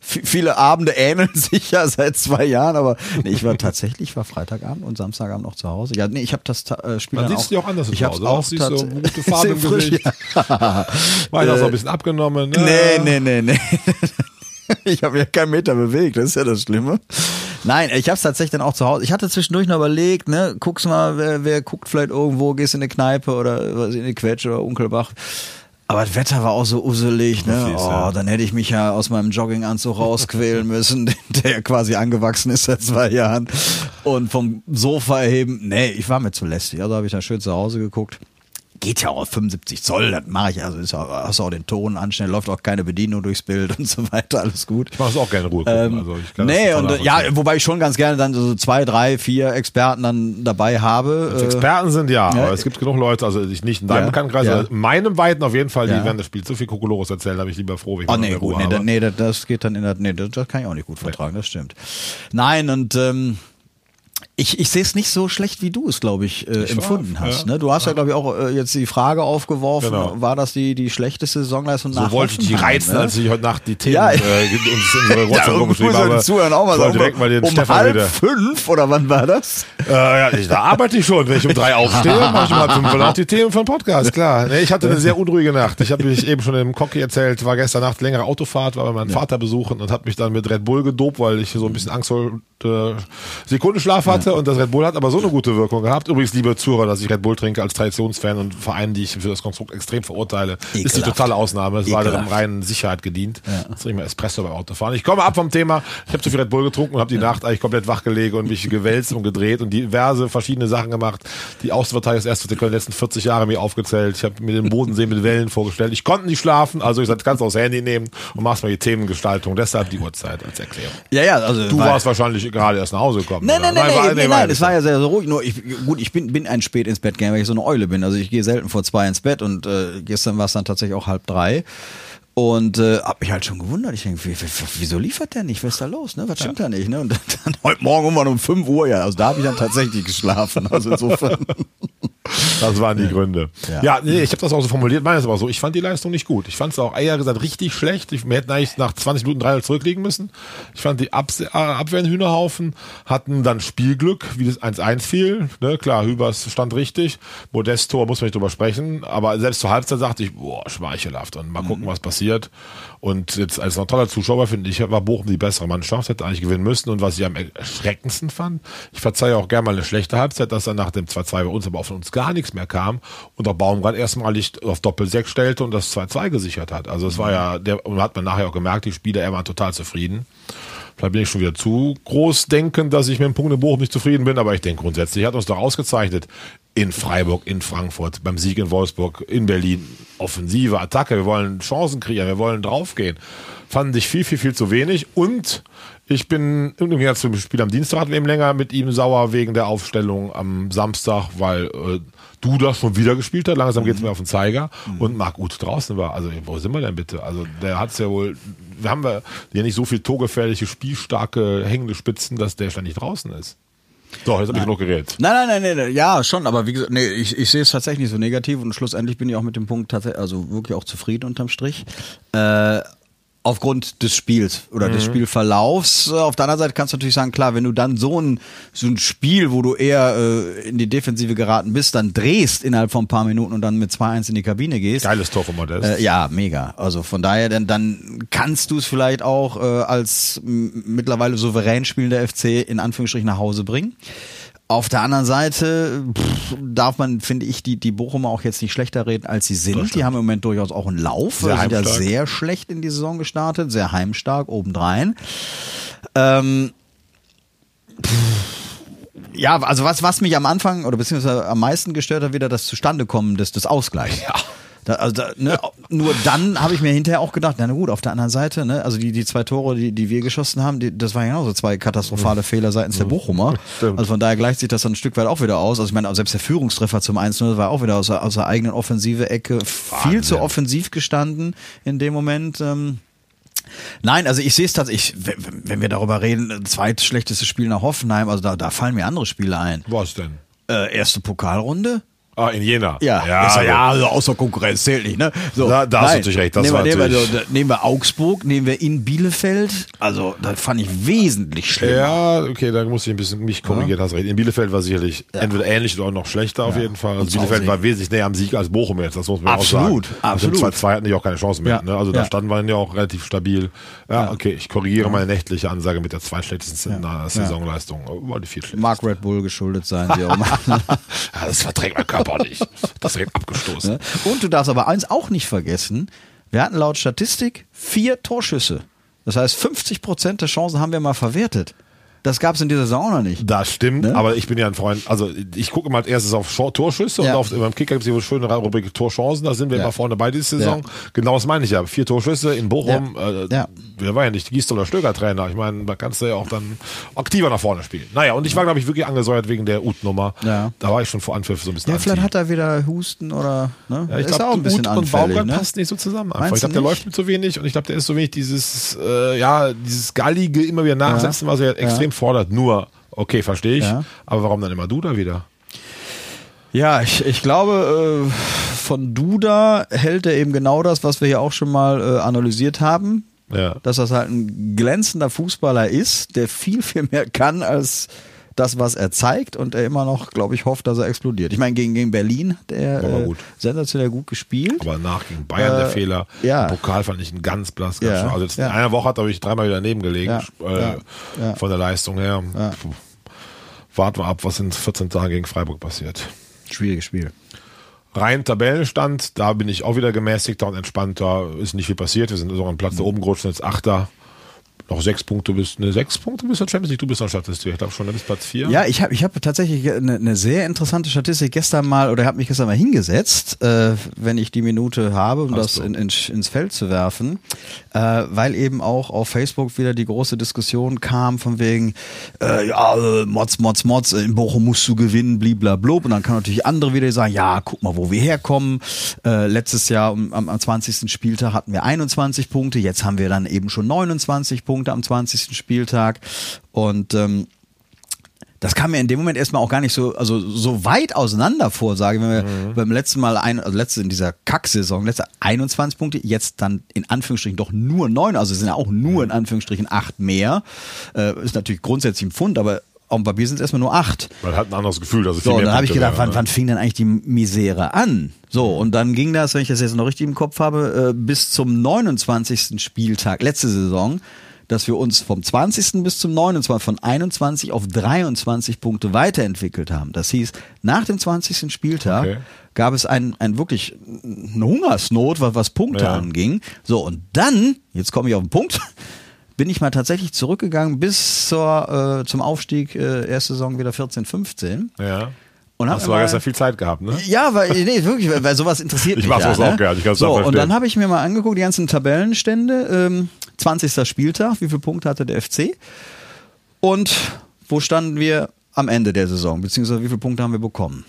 S3: viele Abende ähneln sich ja seit zwei Jahren, aber nee, ich war tatsächlich, ich war Freitagabend und Samstagabend noch zu Hause. Ja, nee, ich habe das äh, Spiel
S2: Man
S3: dann
S2: sieht
S3: auch.
S2: dich auch anders
S3: ich
S2: Hause.
S3: auch
S2: Siehst so gute Farbe im
S3: frisch,
S2: Gesicht.
S3: ja.
S2: War ich auch so
S3: Äh,
S2: ein bisschen abgenommen.
S3: Nee,
S2: ne?
S3: nee, nee, nee. Ich habe ja keinen Meter bewegt, das ist ja das Schlimme. Nein, ich habe es tatsächlich dann auch zu Hause. Ich hatte zwischendurch noch überlegt, ne, guckst mal, wer, wer guckt vielleicht irgendwo, gehst in eine Kneipe oder was in die Quetsche oder Unkelbach. Aber das Wetter war auch so usselig, ne? Oh, dann hätte ich mich ja aus meinem Jogginganzug rausquälen müssen, der ja quasi angewachsen ist seit zwei Jahren. Und vom Sofa erheben. Nee, ich war mir zu lästig. Also habe ich dann schön zu Hause geguckt. Geht ja auch auf 75 Zoll, das mache ich, also ist auch, hast auch den Ton anstellen, läuft auch keine Bedienung durchs Bild und so weiter, alles gut.
S2: Ich mache es auch gerne Ruhe gucken.
S3: Ähm,
S2: also
S3: nee, und ja, wobei ich schon ganz gerne dann so zwei, drei, vier Experten dann dabei habe.
S2: Als
S3: äh,
S2: Experten sind ja,
S3: ja,
S2: aber es gibt genug Leute, also ich nicht in deinem
S3: Ja,
S2: Bekanntenkreis,
S3: ja.
S2: aber in meinem Weiten auf jeden Fall, die
S3: Ja.
S2: werden das Spiel zu viel Kokolores erzählen, da bin ich lieber froh, wenn ich
S3: Oh nee, gut, nee, da, nee, das, das geht dann in der, nee, das, das kann ich auch nicht gut vertragen, das stimmt. Nein, und ähm, ich, ich sehe es nicht so schlecht, wie du es, glaube ich, äh,
S2: Ich
S3: empfunden
S2: war-
S3: hast.
S2: ja.
S3: Ne? Du hast ja, glaube ich, auch äh, jetzt die Frage aufgeworfen,
S2: Genau.
S3: war das die, die schlechteste Saisonleistung
S2: So
S3: nach
S2: wollte ich die reizen,
S3: ne?
S2: als ich heute Nacht die Themen
S3: Ja.
S2: äh, uns in unsere
S3: Ja,
S2: WhatsApp
S3: muss
S2: geschrieben habe.
S3: den Zuhörern auch mal sagen,
S2: direkt mal den
S3: um
S2: Stefan
S3: halb
S2: wieder.
S3: fünf oder wann war das?
S2: Äh, ja, ich, da arbeite ich schon. Wenn ich um drei aufstehe, mache ich um halb fünf und auch die Themen von Podcast, klar. Nee, ich hatte eine sehr unruhige Nacht. Ich habe mich eben schon im Cocky erzählt, war gestern Nacht längere Autofahrt, war bei meinem Vater besuchen und hat mich dann mit Red Bull gedopt, weil ich so ein bisschen Angst vor äh, Sekundenschlaf hatte und das Red Bull hat aber so eine gute Wirkung gehabt. Übrigens, liebe Zuhörer, dass ich Red Bull trinke als Traditionsfan und Verein, die ich für das Konstrukt extrem verurteile, ist die
S3: Ekelhaft.
S2: totale Ausnahme. Es war der
S3: Ekelhaft.
S2: reinen Sicherheit gedient. Jetzt trinke ich mal Espresso beim Autofahren. Ich komme ab vom Thema. Ich habe zu viel Red Bull getrunken und habe die Nacht eigentlich komplett wachgelegt und mich gewälzt und gedreht und diverse verschiedene Sachen gemacht. Die Außenverteidigung des ersten der letzten 40 Jahre mir aufgezählt. Ich habe mir den Bodensee mit Wellen vorgestellt. Ich konnte nicht schlafen, also ich sagte, kannst das Handy nehmen und machst mal die Themengestaltung. Deshalb die Uhrzeit als Erklärung.
S3: Ja, ja, also
S2: Du warst wahrscheinlich gerade erst nach Hause gekommen.
S3: Nein,
S2: oder?
S3: nein, nein,
S2: war-
S3: nein, nein, es war ja sehr, sehr ruhig. Nur ich, gut, ich bin, bin ein spät ins Bett gegangen, weil ich so eine Eule bin. Also ich gehe selten vor zwei ins Bett und äh, gestern war es dann tatsächlich auch halb drei. Und äh, hab mich halt schon gewundert. Ich denke, wie, wie, wieso liefert der nicht? Was ist da los? Ne? Was stimmt da nicht? Ne? Und dann, dann heute Morgen um 5 Uhr, ja, also da habe ich dann tatsächlich geschlafen. Also insofern.
S2: Das waren die Gründe.
S3: Ja.
S2: Ja, nee, ich habe das auch so formuliert, meine es aber so. Ich fand die Leistung nicht gut. Ich fand es auch eher gesagt richtig schlecht. Ich, wir hätten eigentlich nach 20 Minuten 3 zurückliegen müssen. Ich fand die Abs äh, Abwehr Hühnerhaufen, hatten dann Spielglück, wie das 1-1 fiel. Ne, klar, Hübers stand richtig. Modest-Tor muss man nicht drüber sprechen. Aber selbst zur Halbzeit sagte ich, boah, schmeichelhaft. Und mal gucken, was passiert. Und jetzt als neutraler Zuschauer finde ich, war Bochum die bessere Mannschaft, hätte eigentlich gewinnen müssen. Und was ich am erschreckendsten fand, ich verzeihe auch gerne mal eine schlechte Halbzeit, dass dann nach dem 2-2 bei uns aber auch von uns gar nichts mehr kam und auch Baumgart erstmalig auf Doppel-6 stellte und das 2-2 gesichert hat. Also es war ja, der, und hat man nachher auch gemerkt, die Spieler, er war total zufrieden. Vielleicht bin ich schon wieder zu groß denken, dass ich mit dem Punkt in Bochum nicht zufrieden bin, aber ich denke grundsätzlich hat uns doch ausgezeichnet. In Freiburg, in Frankfurt, beim Sieg in Wolfsburg, in Berlin. Offensive, Attacke, wir wollen Chancen kreieren, wir wollen draufgehen. Fanden sich viel, viel, viel zu wenig und ich bin im Gegensatz zum Spiel am Dienstag hatten wir eben länger mit ihm sauer wegen der Aufstellung am Samstag, weil äh, Duda schon wieder gespielt hat. Langsam geht's mir auf den Zeiger und Marc Uth draußen war. Also wo sind wir denn bitte? Also der hat's ja wohl. Wir haben wir ja nicht so viel torgefährliche, spielstarke, hängende Spitzen, dass der ständig draußen ist. So, jetzt habe ich genug geredet.
S3: Nein, nein, nein, nein, ja, schon, aber wie gesagt, nee, ich, ich sehe es tatsächlich nicht so negativ und schlussendlich bin ich auch mit dem Punkt tatsächlich, also wirklich auch zufrieden unterm Strich. Äh, aufgrund des Spiels oder des Spielverlaufs. Äh, Auf der anderen Seite kannst du natürlich sagen, klar, wenn du dann so ein, so ein Spiel, wo du eher äh, in die Defensive geraten bist, dann drehst innerhalb von ein paar Minuten und dann mit 2-1 in die Kabine gehst.
S2: Geiles Tor von Modest.
S3: Äh, ja, mega. Also von daher, dann, dann kannst du es vielleicht auch äh, als mittlerweile souverän spielender FC in Anführungsstrichen nach Hause bringen. Auf der anderen Seite pff, darf man, finde ich, die, die Bochumer auch jetzt nicht schlechter reden, als sie sind. Die haben im Moment durchaus auch einen Lauf.
S2: Sehr
S3: sind ja sehr schlecht in die Saison gestartet, sehr heimstark, obendrein. Ähm, ja, also was, was mich am Anfang oder beziehungsweise am meisten gestört hat, wieder das Zustandekommen des, des Ausgleichs. Ja. Da, also da, ne, nur dann habe ich mir hinterher auch gedacht, na gut, auf der anderen Seite, ne, also die, die zwei Tore, die, die wir geschossen haben, die, das waren genauso zwei katastrophale Fehler seitens der Bochumer.
S2: Stimmt.
S3: Also von daher gleicht sich das dann ein Stück weit auch wieder aus. Also ich meine, selbst der Führungstreffer zum 1-0 war auch wieder aus, der- aus der eigenen offensive Ecke viel zu offensiv gestanden in dem Moment. Ähm, Nein, also ich sehe es tatsächlich, wenn- wenn wir darüber reden, zweitschlechtestes Spiel nach Hoffenheim, also da, da fallen mir andere Spiele ein.
S2: Was denn?
S3: Äh, erste Pokalrunde?
S2: Ah, in Jena.
S3: Ja,
S2: ja,
S3: ist ja,
S2: also-
S3: ja außer Konkurrenz zählt nicht, ne? So,
S2: Da- da hast du natürlich recht, das
S3: nehmen,
S2: war
S3: wir, nehmen, wir, nehmen wir Augsburg, nehmen wir in Bielefeld. Also, das fand ich wesentlich schlimmer.
S2: Ja, okay, da muss ich ein bisschen mich korrigieren, hast recht. In Bielefeld war sicherlich entweder ähnlich oder noch schlechter auf jeden Fall. Also Bielefeld war wesentlich näher am Sieg als Bochum jetzt, das muss man
S3: Absolut,
S2: auch sagen.
S3: absolut.
S2: Dem 2-2 hatten die auch keine Chance mehr.
S3: Ja.
S2: Ne? Also da
S3: Ja.
S2: standen wir ja auch relativ stabil. Ja, okay, ich korrigiere meine nächtliche Ansage mit der zweitschlechtesten ja. Saisonleistung. War die viel schlechter.
S3: Mag Red Bull geschuldet sein, wie auch.
S2: Ja, das verträgt mein Körper nicht. Das wird abgestoßen.
S3: Ne? Und du darfst aber eins auch nicht vergessen. Wir hatten laut Statistik vier Torschüsse. Das heißt, 50 Prozent der Chancen haben wir mal verwertet. Das gab es in dieser Saison noch nicht.
S2: Das stimmt,
S3: Ne?
S2: aber ich bin ja ein Freund, also ich gucke mal als erstes auf Torschüsse
S3: Ja.
S2: und auf beim Kicker gibt es die schöne Rubrik Torchancen, da sind wir
S3: Ja.
S2: immer vorne bei dieser Saison. Genau das meine ich ja. Vier Torschüsse in Bochum,
S3: Ja.
S2: äh,
S3: Ja.
S2: wir waren ja nicht Gießt oder Stöger Trainer. Ich meine, da kannst du ja auch dann aktiver nach vorne spielen. Naja, und ich war, glaube ich, wirklich angesäuert wegen der Ut-Nummer.
S3: Ja.
S2: Da war ich schon vor Anpfiff so ein bisschen
S3: Ja, vielleicht hat er wieder Husten oder ne?
S2: Ja, ich
S3: ist
S2: glaube,
S3: auch ein bisschen
S2: und. Baumgart
S3: Ne?
S2: passt nicht so zusammen. Einfach. Ich glaube, der läuft mit so wenig und ich glaube, der ist so wenig dieses, äh, ja, dieses gallige immer wieder nachsetzen, was er extrem fordert. Nur, okay, verstehe ich.
S3: Ja.
S2: Aber warum dann immer du da wieder?
S3: Ja, ich, ich glaube, äh, von Duda hält er eben genau das, was wir hier auch schon mal äh, analysiert haben.
S2: Ja.
S3: Dass das halt ein glänzender Fußballer ist, der viel, viel mehr kann als das, was er zeigt und er immer noch, glaube ich, hofft, dass er explodiert. Ich meine, gegen, gegen Berlin hat er äh,
S2: gut.
S3: sensationell gut gespielt.
S2: Aber nach gegen Bayern der
S3: Äh,
S2: Fehler.
S3: ja.
S2: Im Pokal fand ich ihn ganz blass. Ganz
S3: Ja.
S2: Also jetzt
S3: ja.
S2: in einer Woche hat er mich dreimal wieder daneben gelegen.
S3: Ja,
S2: Äh. Von der Leistung her. Warten wir ab, was in 14 Tagen gegen Freiburg passiert.
S3: Schwieriges Spiel.
S2: Rein Tabellenstand, da bin ich auch wieder gemäßigter und entspannter. Ist nicht viel passiert. Wir sind so am Platz da oben gerutscht, jetzt Achter. Noch sechs Punkte bis, ne, sechs Punkte bis zur Champions League. Du bist noch Statistik. Ich glaube schon, du bist Platz vier.
S3: Ja, ich habe ich hab tatsächlich eine, eine sehr interessante Statistik gestern mal oder habe mich gestern mal hingesetzt, äh, wenn ich die Minute habe, um
S2: Hast
S3: das
S2: du.
S3: in, in, ins Feld zu werfen, äh, weil eben auch auf Facebook wieder die große Diskussion kam von wegen, äh, ja, Mods, Mods, Mods, in Bochum musst du gewinnen, bliblablub. Und dann kann natürlich andere wieder sagen, ja, guck mal, wo wir herkommen. Äh, letztes Jahr um, am, am 20. Spieltag hatten wir 21 Punkte, jetzt haben wir dann eben schon 29 Punkte am 20. Spieltag. Und ähm, das kam mir in dem Moment erstmal auch gar nicht so, also so weit auseinander vor, sage ich, wenn wir beim letzten Mal ein, also letzte in dieser Kacksaison, letzte 21 Punkte, jetzt dann in Anführungsstrichen doch nur neun, also es sind ja auch nur in Anführungsstrichen acht mehr. Äh, ist natürlich grundsätzlich ein Pfund, aber auf dem Papier sind es erstmal nur acht.
S2: Man hat ein anderes Gefühl, dass es
S3: So,
S2: viel
S3: und
S2: mehr
S3: dann habe ich
S2: Punkte
S3: gedacht,
S2: wären,
S3: wann,
S2: ne?
S3: wann fing denn eigentlich die Misere an? So, und dann ging das, wenn ich das jetzt noch richtig im Kopf habe, äh, bis zum 29. Spieltag, letzte Saison, dass wir uns vom 20. bis zum 29. von 21 auf 23 Punkte weiterentwickelt haben. Das hieß, nach dem 20. Spieltag
S2: Okay.
S3: gab es ein, ein wirklich eine Hungersnot, was, was Punkte
S2: Ja.
S3: anging. So, und dann, jetzt komme ich auf den Punkt, bin ich mal tatsächlich zurückgegangen bis zur, äh, zum Aufstieg äh, erste Saison wieder 14, 15.
S2: Ja.
S3: Und
S2: Hast du
S3: mal-
S2: gestern viel Zeit gehabt, ne?
S3: Ja, weil, nee, wirklich, weil, weil sowas interessiert
S2: Ich
S3: mich.
S2: mach
S3: ja,
S2: sowas
S3: ne?
S2: auch gerne, ich kann's
S3: so,
S2: auch
S3: und dann habe ich mir mal angeguckt, die ganzen Tabellenstände, ähm, 20. Spieltag, wie viele Punkte hatte der FC? Und wo standen wir am Ende der Saison, beziehungsweise wie viele Punkte haben wir bekommen?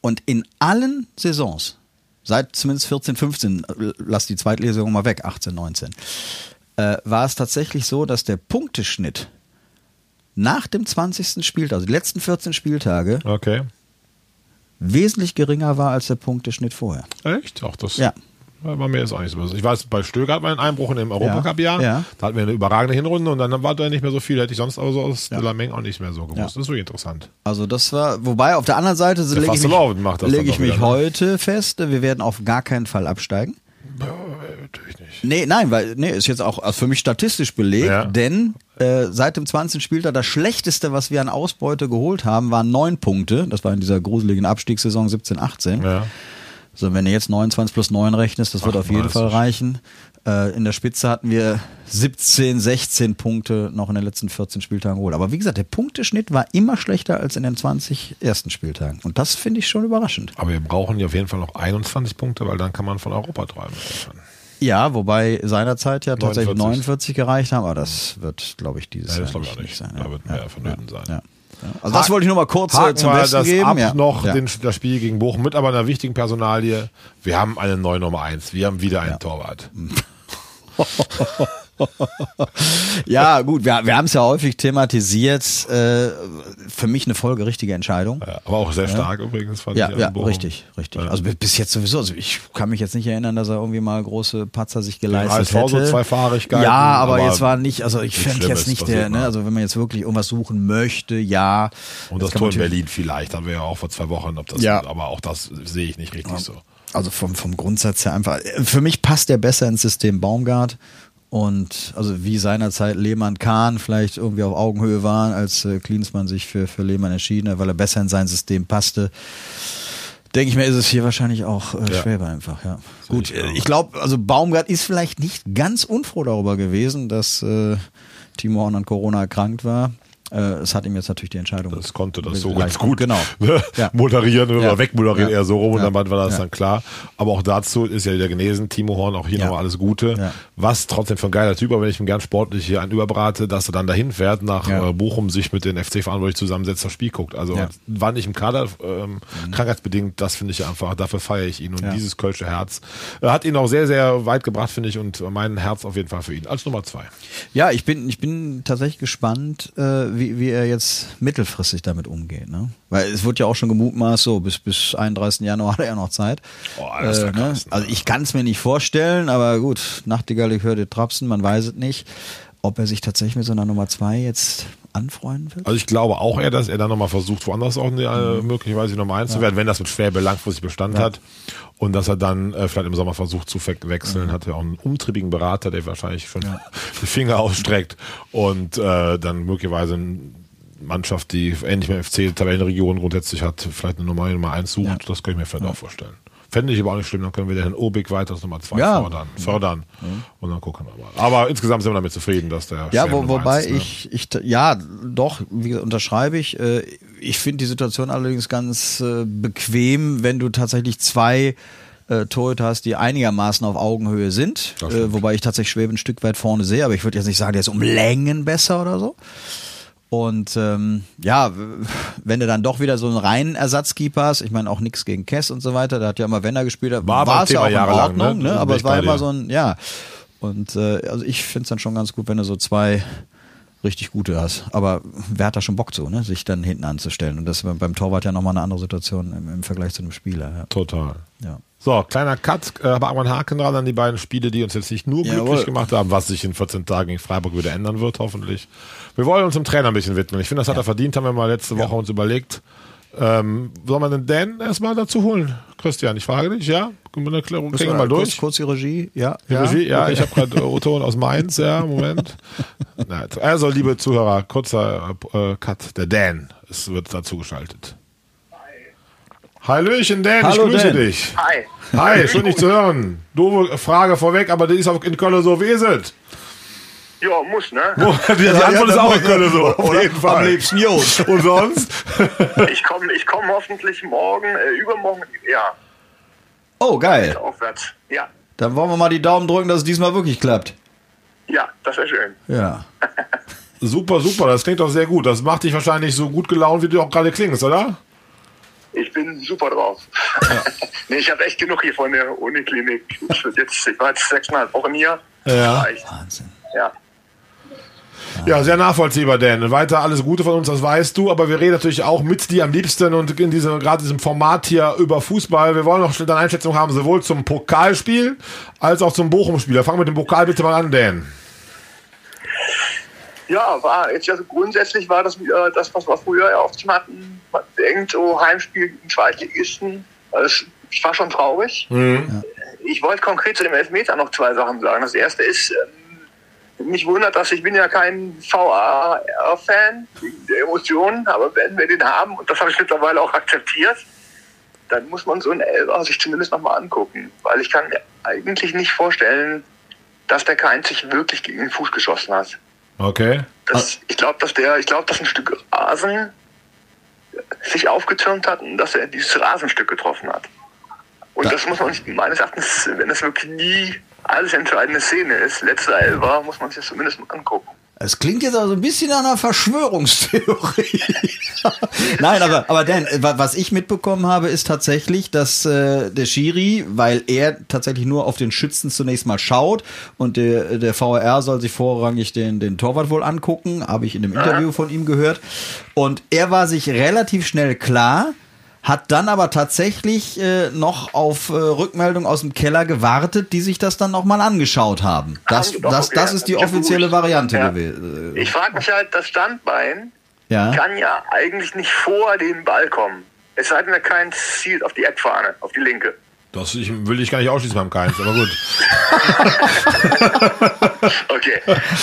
S3: Und in allen Saisons, seit zumindest 14, 15, äh, lass die Zweitlegung mal weg, 18, 19, äh, war es tatsächlich so, dass der Punkteschnitt nach dem 20. Spieltag, also die letzten 14 Spieltage,
S2: Okay.
S3: wesentlich geringer war als der Punkteschnitt vorher.
S2: Echt? Auch das
S3: Ja.
S2: war mir jetzt auch nicht so. Ich weiß, bei Stöger hat man einen Einbruch in dem Europacup-Jahr.
S3: Ja.
S2: Da hatten wir eine überragende Hinrunde und dann war da nicht mehr so viel. Hätte ich sonst aber so aus ja. Lameng auch nicht mehr so gewusst.
S3: Ja.
S2: Das ist wirklich interessant.
S3: Also das war, wobei auf der anderen Seite lege ich, mich, lege ich mich
S2: ne?
S3: heute fest, wir werden auf gar keinen Fall absteigen.
S2: Natürlich nicht.
S3: Nee, nein, weil, nee, ist jetzt auch also für mich statistisch belegt,
S2: Ja.
S3: denn äh, seit dem 20. Spieltag das Schlechteste, was wir an Ausbeute geholt haben, waren neun Punkte. Das war in dieser gruseligen Abstiegssaison 17, 18.
S2: Ja.
S3: So, wenn du jetzt 29 plus 9 rechnest, das wird auf jeden
S2: 38.
S3: Fall reichen. Äh, in der Spitze hatten wir 17, 16 Punkte noch in den letzten 14 Spieltagen geholt. Aber wie gesagt, der Punkteschnitt war immer schlechter als in den 20 ersten Spieltagen. Und das finde ich schon überraschend.
S2: Aber wir brauchen ja auf jeden Fall noch 21 Punkte, weil dann kann man von Europa träumen.
S3: Ja, wobei seinerzeit ja tatsächlich
S2: 49.
S3: 49 gereicht haben, aber das wird, glaube ich, dieses
S2: Ja, das
S3: Jahr
S2: glaube ich auch
S3: nicht,
S2: nicht.
S3: sein.
S2: Da wird mehr vonnöten sein.
S3: Ja. Ja. Also das wollte ich nur mal kurz äh,
S2: Haken
S3: zum
S2: wir
S3: Besten
S2: das
S3: geben.
S2: ab
S3: ja.
S2: noch
S3: ja.
S2: den, das Spiel gegen Bochum mit aber einer wichtigen Personalie. Wir haben eine neue Nummer 1. Wir haben wieder einen Torwart.
S3: Ja, gut, wir, wir haben es ja häufig thematisiert. Äh, für mich eine folgerichtige Entscheidung.
S2: Ja, aber auch sehr stark übrigens. Fand
S3: Ja,
S2: ich
S3: ja,
S2: Bochum.
S3: richtig, richtig.
S2: Ja.
S3: Also bis- jetzt sowieso. Also ich kann mich jetzt nicht erinnern, dass er irgendwie mal große Patzer sich geleistet
S2: HSV so
S3: hätte.
S2: Zweifahrigkeiten,
S3: Ja, aber,
S2: aber
S3: jetzt war nicht, also ich fände jetzt nicht der, ne,
S2: mal.
S3: also wenn man jetzt wirklich irgendwas suchen möchte, ja.
S2: Und das Tor in Berlin vielleicht, haben wir ja auch vor zwei Wochen, ob das,
S3: Ja.
S2: aber auch das sehe ich nicht richtig so.
S3: Also vom, vom Grundsatz her einfach. Für mich passt der besser ins System Baumgart. Und also wie seinerzeit Lehmann Kahn vielleicht irgendwie auf Augenhöhe waren, als äh, Klinsmann sich für, für Lehmann entschieden hat, weil er besser in sein System passte. Denke ich mir, ist es hier wahrscheinlich auch äh,
S2: Ja.
S3: Schwäber einfach, ja. Gut,
S2: ich
S3: äh, ich glaube, also Baumgart ist vielleicht nicht ganz unfroh darüber gewesen, dass äh, Timo Horn an Corona erkrankt war. Äh, es hat ihm jetzt natürlich die Entscheidung.
S2: Das konnte das so ganz gut
S3: Genau.
S2: ne?
S3: Ja.
S2: moderieren oder
S3: Ja.
S2: wegmoderieren
S3: Ja.
S2: eher so rum und dann war das
S3: Ja.
S2: dann klar. Aber auch dazu ist ja wieder genesen, Timo Horn, auch hier
S3: Ja.
S2: nochmal alles Gute.
S3: Ja.
S2: Was trotzdem für ein geiler Typ, aber wenn ich ihm gern sportlich hier einen überbrate, dass er dann dahin fährt, nach
S3: Ja.
S2: äh, Bochum sich mit den FC-Verantwortlichen zusammensetzt, das Spiel guckt. Also
S3: Ja. Mhm.
S2: war nicht im Kader, ähm, krankheitsbedingt, das finde ich einfach, dafür feiere ich ihn. Und
S3: Ja.
S2: dieses Kölsche Herz äh, hat ihn auch sehr, sehr weit gebracht, finde ich, und mein Herz auf jeden Fall für ihn. Als Nummer zwei.
S3: Ja, ich bin, ich bin tatsächlich gespannt, äh, wie, wie er jetzt mittelfristig damit umgeht. Ne? Weil es wird ja auch schon gemutmaßt, so bis, bis 31. Januar hat er ja noch Zeit.
S2: Oh, das wär
S3: ne?
S2: krass, ne?
S3: Also ich kann es mir nicht vorstellen, aber gut, Nachtigall, ich höre die Trapsen, man weiß es nicht, ob er sich tatsächlich mit so einer Nummer zwei jetzt anfreunden wird.
S2: Also ich glaube auch eher, dass er dann nochmal versucht, woanders auch äh,
S3: Mhm.
S2: möglicherweise Nummer eins zu werden, wenn das mit Schwäbe langfristig Bestand hat. Und dass er dann äh, vielleicht im Sommer versucht zu we- wechseln. Hat ja auch einen umtriebigen Berater, der wahrscheinlich schon die Finger ausstreckt und äh, dann möglicherweise eine Mannschaft, die ähnlich mit FC Tabellenregion grundsätzlich hat, vielleicht eine Nummer, Nummer eins sucht.
S3: Ja.
S2: Das kann ich mir vielleicht auch vorstellen. Fände ich aber auch nicht schlimm, dann können wir den Herrn Obig weiter als Nummer zwei
S3: Ja.
S2: fördern. fördern. Und dann gucken wir mal. Aber insgesamt sind wir damit zufrieden, dass der
S3: Ja, wo, wobei
S2: ist, ne?
S3: ich, ich, ja, doch, wie gesagt, unterschreibe ich. Äh, ich finde die Situation allerdings ganz äh, bequem, wenn du tatsächlich zwei äh, Torhüter hast, die einigermaßen auf Augenhöhe sind. Äh, wobei ich tatsächlich Schwebe ein Stück weit vorne sehe, aber ich würde jetzt nicht sagen, der ist um Längen besser oder so. Und ähm, ja, wenn du dann doch wieder so einen reinen Ersatzkeeper hast, ich meine auch nichts gegen Kess und so weiter, da hat ja immer Wenn er gespielt hat,
S2: War
S3: war es ja auch in Ordnung,
S2: ne?
S3: ne?
S2: Bin
S3: aber es war immer so ein, ja. Und äh, also ich finde es dann schon ganz gut, wenn du so zwei richtig gute hast. Aber wer hat da schon Bock zu, ne? sich dann hinten anzustellen? Und das ist beim- Torwart ja nochmal eine andere Situation im, im Vergleich zu einem Spieler.
S2: Total.
S3: Ja. Ja.
S2: So, kleiner Cut, äh, aber einen Haken dran an die beiden Spiele, die uns jetzt nicht nur glücklich
S3: Jawohl.
S2: gemacht haben, was sich in 14 Tagen gegen Freiburg wieder ändern wird, hoffentlich. Wir wollen uns dem Trainer ein bisschen widmen. Ich finde, das hat er verdient, haben wir mal letzte Woche uns überlegt. Ähm, soll man den Dan erstmal dazu holen? Christian, ich frage dich, ja? Können wir eine Klärung- Kriegen wir mal durch?
S3: Kurz, kurz die Regie, ja.
S2: Die Regie? Ja,
S3: Okay.
S2: ich habe gerade äh, O-Ton aus Mainz, ja, Moment. Also, liebe Zuhörer, kurzer äh, Cut. Der Dan es wird dazu geschaltet. Hallöchen, Dan,
S3: Hallo,
S2: ich grüße
S3: Dan.
S2: dich.
S4: Hi.
S2: Hi, schön dich zu hören. Doofe Frage vorweg, aber die ist auch in Köln so, wie ist es?
S4: Ja, muss, ne?
S2: Die, die Antwort ist auch in Köln so, auf
S3: Oder
S2: jeden Fall.
S3: Am liebsten Jod.
S2: Und sonst?
S4: Ich komme ich komm hoffentlich morgen, äh, übermorgen, ja,
S3: Oh, geil.
S4: aufwärts. Ja,
S3: Dann wollen wir mal die Daumen drücken, dass es diesmal wirklich klappt.
S4: ja, das wäre schön.
S3: Ja.
S2: Super, super, das klingt doch sehr gut. Das macht dich wahrscheinlich so gut gelaunt, wie du auch gerade klingst, oder?
S4: Ich bin super drauf. nee, ich habe echt genug hier von der Uniklinik. Ich, jetzt, ich war jetzt sechseinhalb Wochen hier.
S2: Ja.
S3: Wahnsinn.
S4: ja.
S2: Ja, sehr nachvollziehbar, Dan. Weiter alles Gute von uns, das weißt du. Aber wir reden natürlich auch mit dir am liebsten und in diesem, gerade diesem Format hier über Fußball. Wir wollen noch schnell deine Einschätzung haben, sowohl zum Pokalspiel als auch zum Bochum-Spiel. Fang mit dem Pokal bitte mal an, Dan.
S4: Ja, war jetzt also grundsätzlich war das wieder das, was wir früher ja oft hatten. Man denkt, so Heimspiel gegen Zweitligisten. Also ich war schon traurig. Ich wollte konkret zu dem Elfmeter noch zwei Sachen sagen. Das erste ist, ähm, mich wundert das, ich bin ja kein VAR-Fan wegen der Emotionen, aber wenn wir den haben, und das habe ich mittlerweile auch akzeptiert, dann muss man so einen Elfer sich zumindest nochmal angucken. Weil ich kann mir eigentlich nicht vorstellen, dass der Keins sich wirklich gegen den Fuß geschossen hat.
S2: Okay.
S4: Das, ich glaube, dass der, ich glaube, dass ein Stück Rasen sich aufgetürmt hat und dass er dieses Rasenstück getroffen hat. Und das muss man sich meines Erachtens, wenn das wirklich nie alles entscheidende Szene ist, letzter Elfer, muss man sich das zumindest mal angucken.
S3: Es klingt jetzt also ein bisschen nach einer Verschwörungstheorie. Nein, aber, aber Dan, äh, wa- was ich mitbekommen habe, ist tatsächlich, dass äh, der Schiri, weil er tatsächlich nur auf den Schützen zunächst mal schaut und der, der VAR soll sich vorrangig den, den Torwart wohl angucken, habe ich in dem Interview von ihm gehört. Und er war sich relativ schnell klar, hat dann aber tatsächlich äh, noch auf äh, Rückmeldung aus dem Keller gewartet, die sich das dann nochmal angeschaut haben. Das,
S4: Haben die doch,
S3: das,
S4: okay,
S3: das ist die offizielle. Variante
S4: Ja.
S3: gewesen.
S4: Ich frage mich halt, das Standbein
S3: Ja.
S4: kann ja eigentlich nicht vor den Ball kommen. Es sei denn, er kein zielt auf die Eckfahne, auf die linke.
S2: Das ich, will ich gar nicht ausschließen beim Keins, aber gut.
S4: Okay.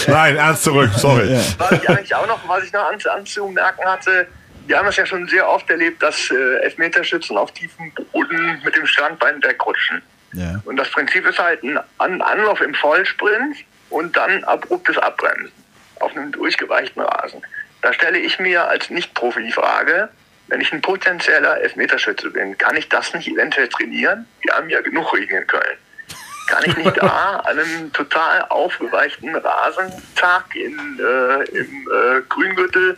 S2: Nein, ernst zurück, sorry.
S4: Was ich eigentlich auch noch, was ich noch an, anzumerken hatte, wir haben das ja schon sehr oft erlebt, dass äh, Elfmeterschützen auf tiefem Boden mit dem Standbein wegrutschen.
S3: Ja.
S4: Und das Prinzip ist halt ein An Anlauf im Vollsprint und dann abruptes Abbremsen auf einem durchgeweichten Rasen. Da stelle ich mir als Nicht-Profi die Frage, wenn ich ein potenzieller Elfmeterschütze bin, kann ich das nicht eventuell trainieren? Wir haben ja genug Regen in Köln. Kann ich nicht da an einem total aufgeweichten Rasentag in, äh, im äh, Grüngürtel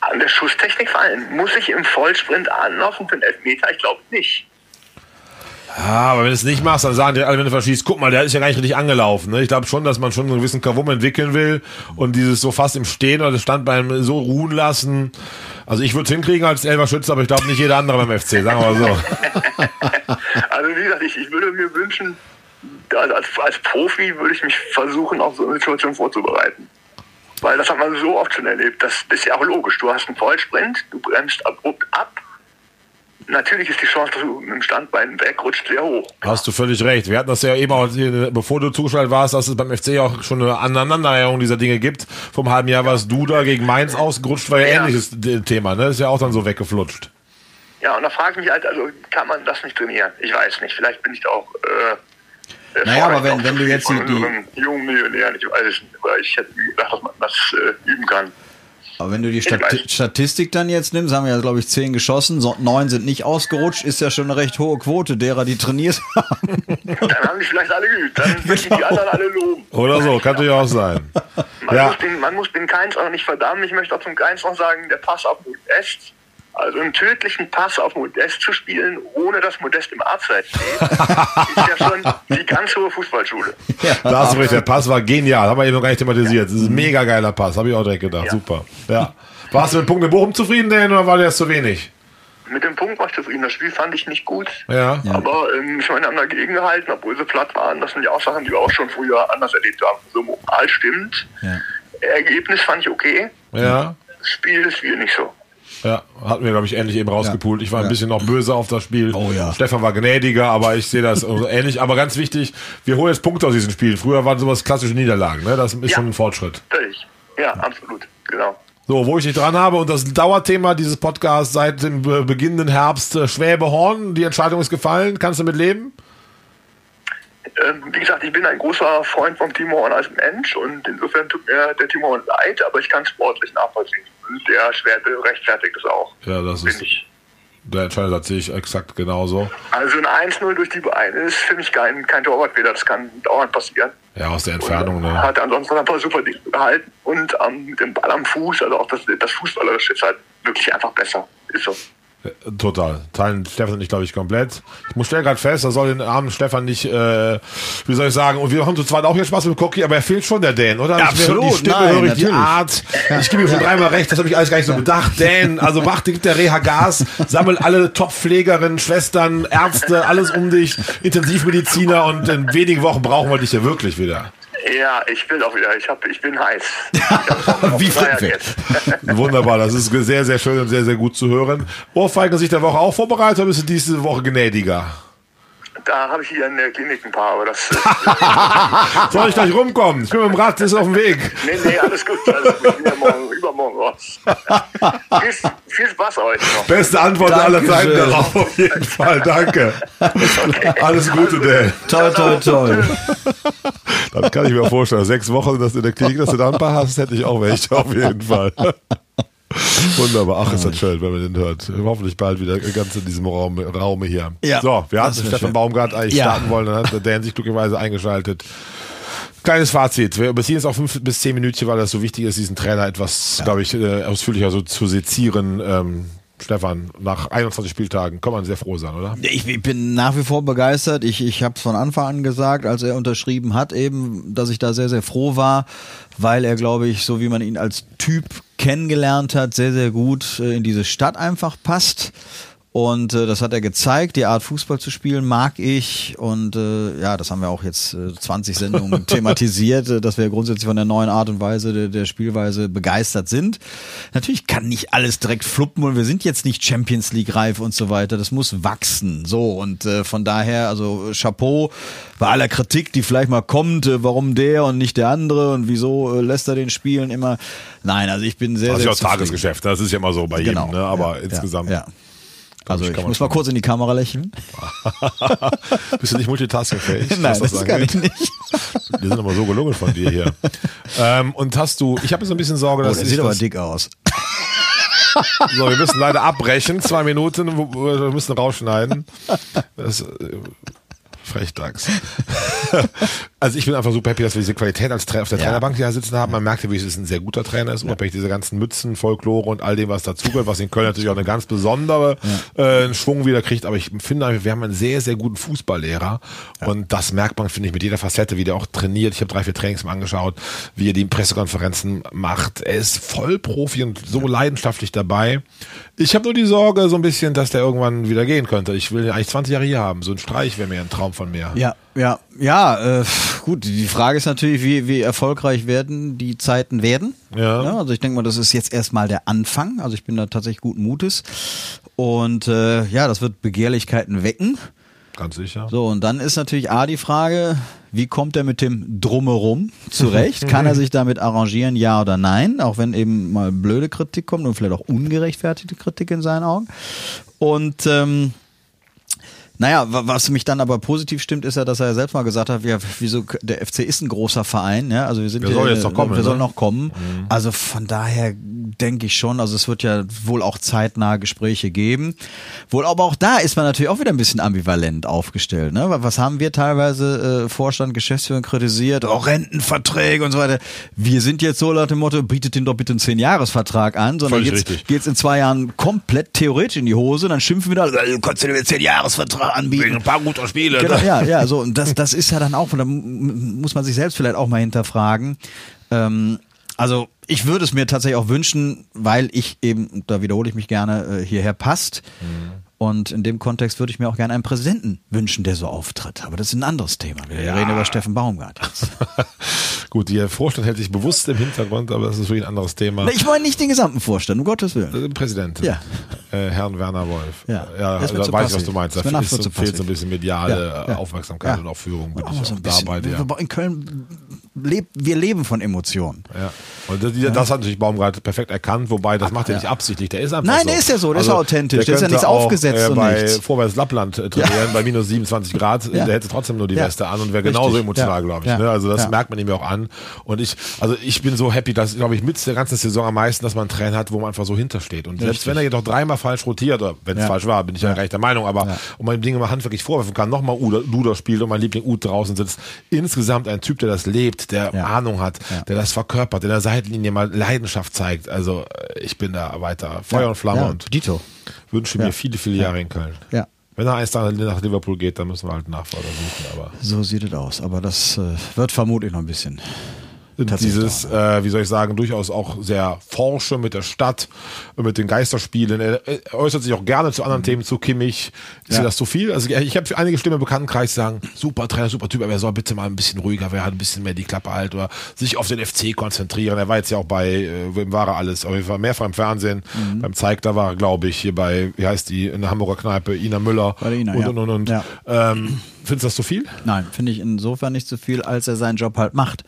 S4: an der Schusstechnik fallen? Muss ich im Vollsprint anlaufen für einen Elfmeter? Ich glaube nicht.
S2: Ja, aber wenn du es nicht machst, dann sagen die alle, wenn du verschießt, guck mal, der ist ja gar nicht richtig angelaufen. Ne? Ich glaube schon, dass man schon einen gewissen Kavum entwickeln will und dieses so fast im Stehen oder das Standbein so ruhen lassen. Also ich würde es hinkriegen als Elfer Schütze, aber ich glaube nicht jeder andere beim FC, sagen wir mal so.
S4: also wie gesagt, ich, ich würde mir wünschen, als, als Profi würde ich mich versuchen, auf so eine Situation vorzubereiten. Weil das hat man so oft schon erlebt. Das ist ja auch logisch. Du hast einen Vollsprint, du bremst abrupt ab natürlich ist die Chance, dass du mit dem Standbein wegrutscht, sehr hoch.
S2: Hast du völlig recht. Wir hatten das ja eben auch, bevor du zugeschaltet warst, dass es beim FC auch schon eine Aneinanderreihung dieser Dinge gibt. Vom halben Jahr warst du da gegen Mainz ausgerutscht, war ja, ja. ähnliches Thema, ne? Ist ja auch dann so weggeflutscht.
S4: Ja, und da frage ich mich halt, also kann man das nicht trainieren? Ich weiß nicht. Vielleicht bin ich da auch. Äh,
S3: naja, aber wenn, wenn du jetzt die,
S4: die jungen Millionären, ich weiß weil ich hätte gedacht, dass man das äh, üben kann.
S3: Aber wenn du die Stati Statistik dann jetzt nimmst, haben wir ja, glaube ich, zehn geschossen, so, neun sind nicht ausgerutscht, ist ja schon eine recht hohe Quote derer, die trainiert
S4: haben. Dann haben die vielleicht alle geübt, dann müssen genau. die anderen alle loben.
S2: Oder so, kann natürlich auch sein.
S4: Man, ja. muss den, man muss den Keins auch nicht verdammen. Ich möchte auch zum Keins noch sagen, der Pass auf Est also einen tödlichen Pass auf Modest zu spielen, ohne dass Modest im Abseits steht, ist ja schon die ganz hohe Fußballschule.
S2: Ja. Da hast du recht, der Pass war genial, haben wir eben noch gar nicht thematisiert. Das ist ein mega geiler Pass, habe ich auch direkt gedacht. Ja. Super. Ja. Warst du mit dem Punkt in Bochum zufrieden, denn, oder war der zu wenig?
S4: Mit dem Punkt war ich zufrieden. Das Spiel fand ich nicht gut.
S2: Ja.
S4: Aber ähm, ich meine, haben dagegen gehalten, obwohl sie platt waren. Das sind ja auch Sachen, die wir auch schon früher anders erlebt haben. So moral stimmt. Ja. Ergebnis fand ich okay.
S2: Ja.
S4: Spiel ist Spiel nicht so.
S2: Ja, hatten wir, glaube ich, ähnlich eben rausgepult. Ich war ein bisschen noch böse auf das Spiel.
S3: Oh ja.
S2: Stefan war gnädiger, aber ich sehe das ähnlich. Aber ganz wichtig, wir holen jetzt Punkte aus diesen Spielen. Früher waren sowas klassische Niederlagen. Ne? Das ist ja. schon ein Fortschritt.
S4: Völlig. Ja, absolut. Genau.
S2: So, wo ich dich dran habe und das Dauerthema dieses Podcasts seit dem beginnenden Herbst äh, Schwäbehorn. Die Entscheidung ist gefallen. Kannst du mit leben?
S4: Ähm, wie gesagt, ich bin ein großer Freund vom Timo Horn als Mensch und insofern tut mir der Timo Horn leid, aber ich kann sportlich nachvollziehen der Schwerte rechtfertigt es auch.
S2: Ja, das ist. Ich. Der Entscheider sehe ich exakt genauso.
S4: Also ein 1-0 durch die Beine ist für mich kein, kein Torwartfehler, das kann dauernd passieren.
S2: Ja, aus der Entfernung, ne?
S4: Hat ansonsten ein paar super Dinge gehalten und ähm, mit dem Ball am Fuß, also auch das, das Fußballerische ist halt wirklich einfach besser. Ist so.
S2: Total. Teilen Stefan und ich, glaube ich, komplett. Ich muss stellen gerade fest, da soll den armen Stefan nicht, äh, wie soll ich sagen, und wir haben zu zweit auch hier Spaß mit Cookie, aber er fehlt schon der Dan, oder?
S3: Ja, absolut.
S2: Die Stimme
S3: Nein,
S2: höre ich, die Art. Ich gebe ihm schon dreimal recht, das habe ich alles gar nicht so bedacht. Dan, also mach, gibt der Reha Gas, sammel alle Top-Pflegerinnen, Schwestern, Ärzte, alles um dich, Intensivmediziner und in wenigen Wochen brauchen wir dich ja wirklich wieder.
S4: Ja, ich will auch wieder. Ich, hab, ich bin heiß.
S2: Ich Wie jetzt. Wunderbar, das ist sehr, sehr schön und sehr, sehr gut zu hören. Ohrfeigen sich der Woche auch vorbereitet oder bist du diese Woche gnädiger?
S4: Da habe ich hier in der Klinik ein paar, aber das.
S2: Soll ich gleich rumkommen? Ich bin mit dem Rad, ist auf dem Weg.
S4: Nee, nee, alles gut. Alles gut. Ich bin ja morgen, übermorgen raus. viel, viel Spaß euch noch.
S2: Beste Antwort Dankeschön. aller Zeiten darauf, auf jeden Fall. Danke. Okay. Alles Gute, Dan.
S3: Toll, toll, toll.
S2: Das kann ich mir vorstellen. Sechs Wochen, dass du in der Klinik, dass du da ein paar hast, hätte ich auch welche, auf jeden Fall. Wunderbar. Ach, ist das schön, wenn man den hört. Hoffentlich bald wieder ganz in diesem Raum, Raume hier.
S3: Ja,
S2: so, wir hatten Stefan schön. Baumgart eigentlich ja. starten wollen, dann hat der Dan sich glücklicherweise eingeschaltet. Kleines Fazit. Wir überziehen jetzt auch fünf bis zehn Minuten, weil das so wichtig ist, diesen Trainer etwas, ja. glaube ich, äh, ausführlicher so zu sezieren. Ähm, Stefan, nach 21 Spieltagen kann man sehr froh sein, oder?
S3: Ich, bin nach wie vor begeistert. Ich, ich habe es von Anfang an gesagt, als er unterschrieben hat, eben, dass ich da sehr, sehr froh war, weil er, glaube ich, so wie man ihn als Typ kennengelernt hat, sehr, sehr gut äh, in diese Stadt einfach passt. Und äh, das hat er gezeigt. Die Art Fußball zu spielen mag ich. Und äh, ja, das haben wir auch jetzt äh, 20 Sendungen thematisiert, äh, dass wir grundsätzlich von der neuen Art und Weise der, der Spielweise begeistert sind. Natürlich kann nicht alles direkt fluppen und wir sind jetzt nicht Champions League reif und so weiter. Das muss wachsen. So und äh, von daher, also Chapeau bei aller Kritik, die vielleicht mal kommt, äh, warum der und nicht der andere und wieso äh, lässt er den Spielen immer. Nein, also ich bin sehr,
S2: das ist ja auch Tagesgeschäft. Das ist ja immer so bei genau. jedem. Ne? Aber
S3: ja,
S2: insgesamt.
S3: Ja, ja. Also
S2: ich
S3: ich, muss mal kurz in die Kamera lächeln.
S2: Bist du nicht multitaskingfähig?
S3: Nein,
S2: was
S3: das kann ich nicht.
S2: Wir sind aber so gelungen von dir hier. ähm, und hast du, ich habe so ein bisschen Sorge,
S3: Oh,
S2: dass
S3: der
S2: ich
S3: sieht aber
S2: das,
S3: dick aus.
S2: so, wir müssen leider abbrechen, zwei Minuten, wir müssen rausschneiden. Das, äh, Frechdachs. Also ich bin einfach super happy, dass wir diese Qualität als Tra auf der
S3: Ja.
S2: Trainerbank hier sitzen haben. Man merkt ja, wie es ein sehr guter Trainer ist, unabhängig dieser ganzen Mützen, Folklore und all dem, was dazugehört, was in Köln natürlich auch eine ganz besondere äh, einen Schwung wieder kriegt. Aber ich finde, wir haben einen sehr, sehr guten Fußballlehrer und das merkt man, finde ich, mit jeder Facette, wie der auch trainiert. Ich habe drei, vier Trainings mal angeschaut, wie er die Pressekonferenzen macht. Er ist voll Profi und so leidenschaftlich dabei. Ich habe nur die Sorge so ein bisschen, dass der irgendwann wieder gehen könnte. Ich will ihn eigentlich 20 Jahre hier haben. So ein Streich wäre mir ein Traum von mir.
S3: Ja, ja, ja, äh, gut. Die Frage ist natürlich, wie, wie erfolgreich werden die Zeiten werden.
S2: Ja.
S3: also ich denke mal, das ist jetzt erstmal der Anfang. Also ich bin da tatsächlich guten Mutes. Und äh, ja, das wird Begehrlichkeiten wecken.
S2: Ganz sicher.
S3: So, und dann ist natürlich A die Frage, wie kommt er mit dem Drumherum zurecht? Kann er sich damit arrangieren, ja oder nein? Auch wenn eben mal blöde Kritik kommt und vielleicht auch ungerechtfertigte Kritik in seinen Augen. Und ähm, naja, wa- was mich dann aber positiv stimmt, ist ja, dass er ja selbst mal gesagt hat, ja, wieso der FC ist ein großer Verein, ja, also wir sind
S2: Der soll jetzt noch kommen,
S3: wir sollen
S2: ne?
S3: noch kommen. Also von daher denke ich schon, also es wird ja wohl auch zeitnah Gespräche geben. Wohl aber auch da ist man natürlich auch wieder ein bisschen ambivalent aufgestellt, ne? Was haben wir teilweise äh, Vorstand, Geschäftsführung kritisiert, auch Rentenverträge und so weiter. Wir sind jetzt so nach dem Motto, bietet den doch bitte einen Zehn-Jahres-Vertrag an, sondern
S2: Völlig
S3: jetzt
S2: richtig.
S3: geht's in zwei Jahren komplett theoretisch in die Hose, dann schimpfen wir da, äh, du kannst dir den Zehn-Jahres-Vertrag anbieten.
S2: ein paar guter Spiele.
S3: Genau, ja, ja, so und das, das ist ja dann auch, und da muss man sich selbst vielleicht auch mal hinterfragen. Ähm, also ich würde es mir tatsächlich auch wünschen, weil ich eben, da wiederhole ich mich gerne, äh, hierher passt. Und in dem Kontext würde ich mir auch gerne einen Präsidenten wünschen, der so auftritt. Aber das ist ein anderes Thema. Wir
S2: Ja.
S3: reden über Steffen Baumgart.
S2: Gut, der Vorstand hält sich bewusst im Hintergrund, aber das ist wirklich ein anderes Thema.
S3: Ich meine nicht den gesamten Vorstand, um Gottes Willen.
S2: Äh, Präsident.
S3: Ja.
S2: Äh, Herrn Werner Wolf.
S3: Ja.
S2: ja da
S3: zu
S2: weiß ich, was du meinst. Da fehlt, so, fehlt so ein bisschen mediale
S3: Ja, ja.
S2: Aufmerksamkeit
S3: Ja.
S2: und auch Führung. Bin
S3: Auch
S2: ich
S3: so ein bisschen.
S2: bei dir.
S3: Wir- In Köln leb, wir leben von Emotionen.
S2: Ja. Und das, das hat natürlich Baumgart perfekt erkannt, wobei das macht er nicht absichtlich. Der ist einfach
S3: Nein,
S2: so. Also,
S3: der ist ja so, der ist ja authentisch, der ist ja nichts
S2: auch,
S3: aufgesetzt
S2: äh, bei
S3: nichts.
S2: Vorwärts Lappland äh, trainieren, bei minus 27 Grad,
S3: Ja.
S2: der hätte trotzdem nur die
S3: Ja.
S2: Weste an und wäre genauso emotional,
S3: Ja.
S2: glaube ich.
S3: Ja.
S2: Ne? Also das
S3: Ja.
S2: merkt man ihm ja auch an. Und ich, also ich bin so happy, dass, glaube ich, mit der ganzen Saison am meisten, dass man einen Trainer hat, wo man einfach so hintersteht. Und selbst wenn er jedoch dreimal falsch rotiert, oder wenn es
S3: Ja.
S2: falsch war, bin ich ja, recht der Meinung, aber und man Dinge mal handwerklich vorwerfen kann, nochmal Luder spielt und mein Liebling Ud draußen sitzt. Insgesamt ein Typ, der das lebt, der
S3: Ja.
S2: Ahnung hat,
S3: Ja.
S2: der das verkörpert, der in der Seitenlinie mal Leidenschaft zeigt. Also äh, ich bin da weiter Feuer und Flamme und
S3: Dito.
S2: wünsche mir viele, viele Jahre in Köln.
S3: Ja.
S2: Wenn er eins nach Liverpool geht, dann müssen wir halt Nachfolger suchen. Aber
S3: So sieht es aus. Aber das äh, wird vermutlich noch ein bisschen.
S2: Dieses, äh, wie soll ich sagen, durchaus auch sehr forsche mit der Stadt, mit den Geisterspielen. Er, er äußert sich auch gerne zu anderen Themen, zu Kimmich. Ist
S3: Ja.
S2: dir das zu viel? Also ich habe einige Stimmen im Bekanntenkreis, die sagen, super Trainer, super Typ, aber er soll bitte mal ein bisschen ruhiger werden, ein bisschen mehr die Klappe halten oder sich auf den FC konzentrieren. Er war jetzt ja auch bei, äh, wem war er alles? Auf jeden Fall mehrfach im Fernsehen.
S3: Mhm.
S2: Beim Zeig, da war er, glaube ich, hier bei, wie heißt die, in der Hamburger Kneipe, Ina Müller
S3: Bei Ina,
S2: und,
S3: ja.
S2: und, und, und.
S3: Ja.
S2: Ähm, findest du das zu viel?
S3: Nein, finde ich insofern nicht so viel, als er seinen Job halt macht.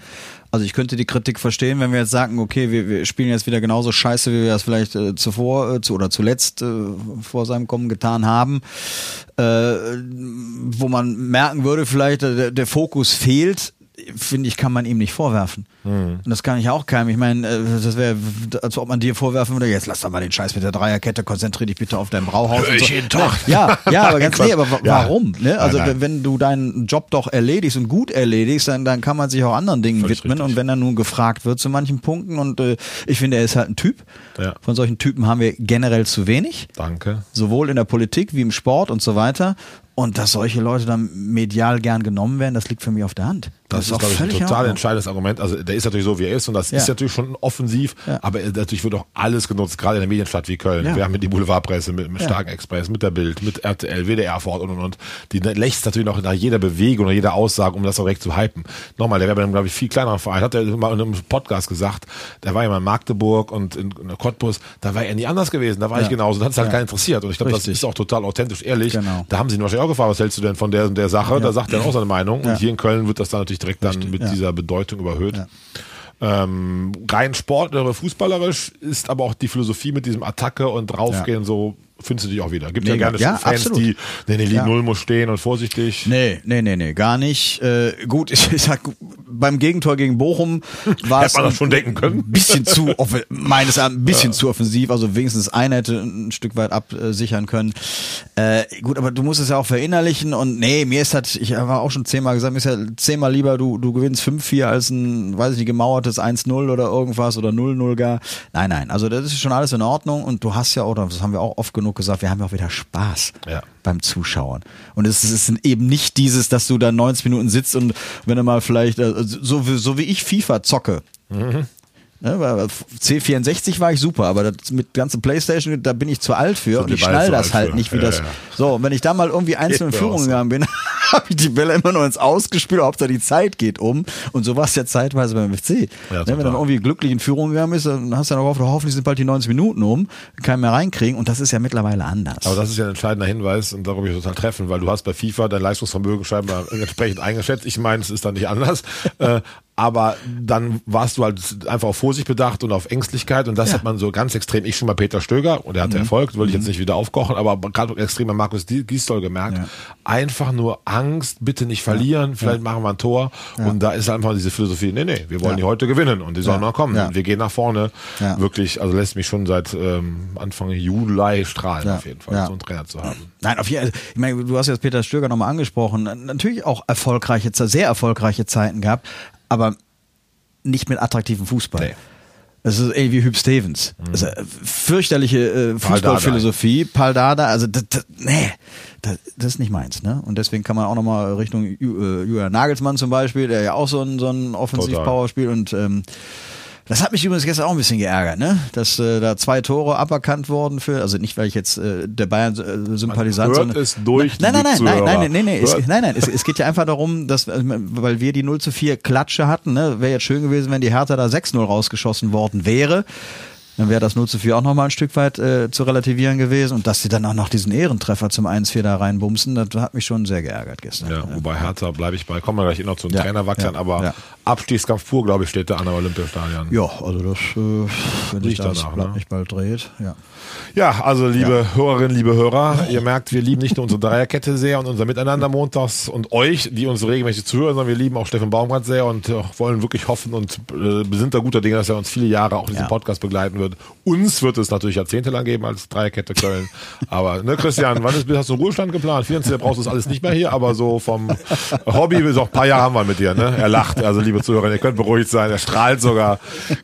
S3: Also ich könnte die Kritik verstehen, wenn wir jetzt sagen, okay, wir, wir spielen jetzt wieder genauso scheiße, wie wir das vielleicht äh, zuvor äh, zu, oder zuletzt äh, vor seinem Kommen getan haben, äh, wo man merken würde, vielleicht äh, der, der Fokus fehlt, finde ich, kann man ihm nicht vorwerfen.
S2: Mhm.
S3: Und das kann ich auch keinem. Ich meine, äh, das wäre, als ob man dir vorwerfen würde, jetzt lass doch mal den Scheiß mit der Dreierkette, konzentrier dich bitte auf dein Brauhaus.
S2: Hör ich
S3: so.
S2: jeden Tag.
S3: Ja, ja, aber ganz nee, aber
S2: Ja.
S3: warum? Ne? Also
S2: Nein, nein.
S3: wenn wenn du deinen Job doch erledigst und gut erledigst, dann, dann kann man sich auch anderen Dingen
S2: Völlig
S3: widmen.
S2: richtig.
S3: Und wenn er nun gefragt wird zu manchen Punkten und äh, ich finde, er ist halt ein Typ.
S2: Ja.
S3: Von solchen Typen haben wir generell zu wenig,
S2: Danke.
S3: sowohl in der Politik wie im Sport und so weiter. Und dass solche Leute dann medial gern genommen werden, das liegt für mich auf der Hand.
S2: Das, ist,
S3: auch
S2: glaube ich, ein total entscheidendes Argument. Also der ist natürlich so, wie er ist und das
S3: Ja.
S2: ist natürlich schon offensiv,
S3: Ja.
S2: aber er- natürlich wird auch alles genutzt, gerade in der Medienstadt wie Köln.
S3: Ja.
S2: Wir haben mit die Boulevardpresse, mit, mit. Starken Express, mit der Bild, mit RTL, WDR vor Ort und und und. Die lächzt natürlich noch nach jeder Bewegung oder jeder Aussage, um das auch direkt zu hypen. Nochmal, der wäre bei einem, glaube ich, viel kleineren Verein. Hat er mal in einem Podcast gesagt, der war ja mal in Magdeburg und in, in Cottbus, da war er nie anders gewesen, da war ich genauso. Da hat es halt
S3: Ja.
S2: keinen interessiert. Und ich glaube, das ist auch total authentisch, ehrlich.
S3: Genau.
S2: Da haben sie ihn wahrscheinlich gefragt, was hältst du denn von der und der Sache? Da sagt er dann auch seine Meinung.
S3: Ja.
S2: Und hier in Köln wird das dann natürlich direkt dann
S3: Richtig,
S2: mit
S3: ja.
S2: dieser Bedeutung überhöht.
S3: Ja.
S2: Ähm, rein sportlerisch, fußballerisch ist aber auch die Philosophie mit diesem Attacke und draufgehen so findest du dich auch wieder. Gibt
S3: Mega.
S2: ja gerne
S3: Ja,
S2: Fans,
S3: absolut.
S2: die, nee, nee, Lied
S3: Ja.
S2: Null muss stehen und vorsichtig.
S3: Nee, nee, nee, nee, gar nicht. Äh, gut, ich, ich sag, beim Gegentor gegen Bochum war es
S2: können.
S3: ein bisschen zu, meines Erachtens ein bisschen zu offensiv, also wenigstens einer hätte ein Stück weit absichern können. Äh, gut, aber du musst es ja auch verinnerlichen und nee, mir ist das, ich habe auch schon zehnmal gesagt, mir ist ja zehnmal lieber, du, du gewinnst 5-4 als ein, weiß ich nicht, gemauertes 1-0 oder irgendwas oder 0-0 gar. Nein, nein, also das ist schon alles in Ordnung und du hast ja, oder das haben wir auch oft genug gesagt, wir haben ja auch wieder Spaß
S2: Ja.
S3: beim Zuschauen. Und es ist eben nicht dieses, dass du da 90 Minuten sitzt und wenn du mal vielleicht, äh, so, wie- so wie ich FIFA zocke. Ne, weil C64 war ich super, aber das mit ganze Playstation, da bin ich zu alt für und
S2: wir
S3: ich schnall das
S2: alt
S3: halt
S2: für.
S3: nicht, wie
S2: Ja,
S3: das.
S2: ja.
S3: So, und wenn ich da mal irgendwie einzeln in
S2: Geht mir
S3: Führung
S2: auch so.
S3: gegangen bin, habe ich die Bälle immer nur ins Ausgespielt, Hauptsache die Zeit geht um. Und so war es ja zeitweise beim FC.
S2: Ja,
S3: ne, wenn
S2: total.
S3: dann irgendwie glücklich in Führung gegangen bist, dann hast du dann gehofft, hoffentlich sind bald die 90 Minuten um, keinen mehr reinkriegen und das ist ja mittlerweile anders.
S2: Aber das ist ja ein entscheidender Hinweis und darüber ich total treffen, weil du hast bei FIFA dein Leistungsvermögen scheinbar entsprechend eingeschätzt. Ich meine, es ist dann nicht anders. äh, aber dann warst du halt einfach auf Vorsicht bedacht und auf Ängstlichkeit und das
S3: Ja.
S2: hat man so ganz extrem, ich schon bei Peter Stöger und er hatte Erfolg, will ich jetzt nicht wieder aufkochen, aber gerade extrem bei Markus Gisdol gemerkt,
S3: Ja.
S2: einfach nur Angst, bitte nicht verlieren, vielleicht machen wir ein Tor und da ist einfach diese Philosophie, nee, nee, wir wollen
S3: Ja.
S2: die heute gewinnen und die sollen
S3: Ja.
S2: noch kommen,
S3: Ja.
S2: wir gehen nach vorne,
S3: Ja.
S2: wirklich, also lässt mich schon seit ähm, Anfang Juli strahlen
S3: Ja.
S2: auf jeden Fall,
S3: Ja.
S2: so einen Trainer zu haben.
S3: Nein, auf jeden Fall. Ich meine, du hast jetzt Peter Stöger nochmal angesprochen. Natürlich auch erfolgreiche, sehr erfolgreiche Zeiten gehabt, aber nicht mit attraktivem Fußball.
S2: Nee.
S3: Das ist irgendwie wie Hüb Stevens. Ist eine fürchterliche äh, Fußballphilosophie. Pal Dada, also das, das, nee, das, das ist nicht meins. Ne? Und deswegen kann man auch nochmal Richtung äh, Julian Nagelsmann zum Beispiel, der ja auch so ein, so ein Offensiv-Power spielt und ähm, das hat mich übrigens gestern auch ein bisschen geärgert, ne? Dass äh, da zwei Tore aberkannt wurden für, also nicht, weil ich jetzt äh, der Bayern-Sympathisant
S2: Man hört
S3: sondern.
S2: es durch
S3: nein, nein, nein, nein,
S2: Zuhörer.
S3: nein, nein, nein, es, nein, nein, es, es geht ja einfach darum, dass, äh, weil wir die 0 zu 4 Klatsche hatten, ne? Wäre jetzt schön gewesen, wenn die Hertha da 6-0 rausgeschossen worden wäre. Dann wäre das 0 zu 4 auch nochmal ein Stück weit äh, zu relativieren gewesen. Und dass sie dann auch noch diesen Ehrentreffer zum 1-4 da reinbumsen, das hat mich schon sehr geärgert gestern.
S2: Ja, wobei Hertha bleibe ich bei, kommen wir gleich eh noch zu den
S3: Ja,
S2: Trainerwachsern,
S3: ja,
S2: aber
S3: ja.
S2: Abstiegskampf pur, glaube ich, steht da an der Olympiastadion.
S3: Ja, also das, äh, wenn sich das
S2: danach,
S3: Blatt
S2: ne?
S3: nicht bald dreht, ja.
S2: Ja, also liebe Hörerinnen, liebe Hörer, ihr merkt, wir lieben nicht nur unsere Dreierkette sehr und unser Miteinander montags und euch, die uns regelmäßig zuhören, sondern wir lieben auch Steffen Baumgart sehr und äh, wollen wirklich hoffen und äh, sind da guter Dinge, dass er uns viele Jahre auch
S3: Ja.
S2: Podcast begleiten wird. Uns wird es natürlich jahrzehntelang geben als Dreierkette Köln. Aber, ne, Christian, wann ist, hast du einen Ruhestand geplant? Finanziell brauchst du das alles nicht mehr hier, aber so vom Hobby, so ein paar Jahre haben wir mit dir, ne? Er lacht, also liebe Zuhörer, ihr könnt beruhigt sein, er strahlt sogar,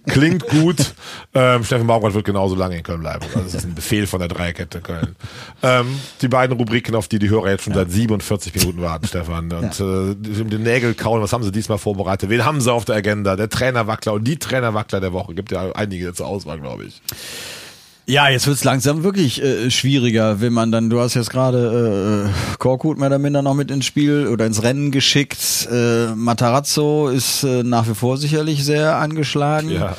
S2: klingt gut. Ähm, Steffen Baumgart wird genauso lange in Köln bleiben. Also das ist ein Befehl von der Dreierkette Köln. Ähm, die beiden Rubriken, auf die die Hörer jetzt schon seit 47 Minuten warten, Stefan. Und äh, die- den Nägel kauen, was haben sie diesmal vorbereitet? Wen haben sie auf der Agenda? Der Trainerwackler und die Trainerwackler der Woche. Gibt ja einige zur Auswahl, glaube ich.
S3: Ja, jetzt wird's langsam wirklich äh, schwieriger, wenn man dann, du hast jetzt gerade äh, Korkut mehr oder minder noch mit ins Spiel oder ins Rennen geschickt. Äh, Matarazzo ist äh, nach wie vor sicherlich sehr angeschlagen.
S2: Ja.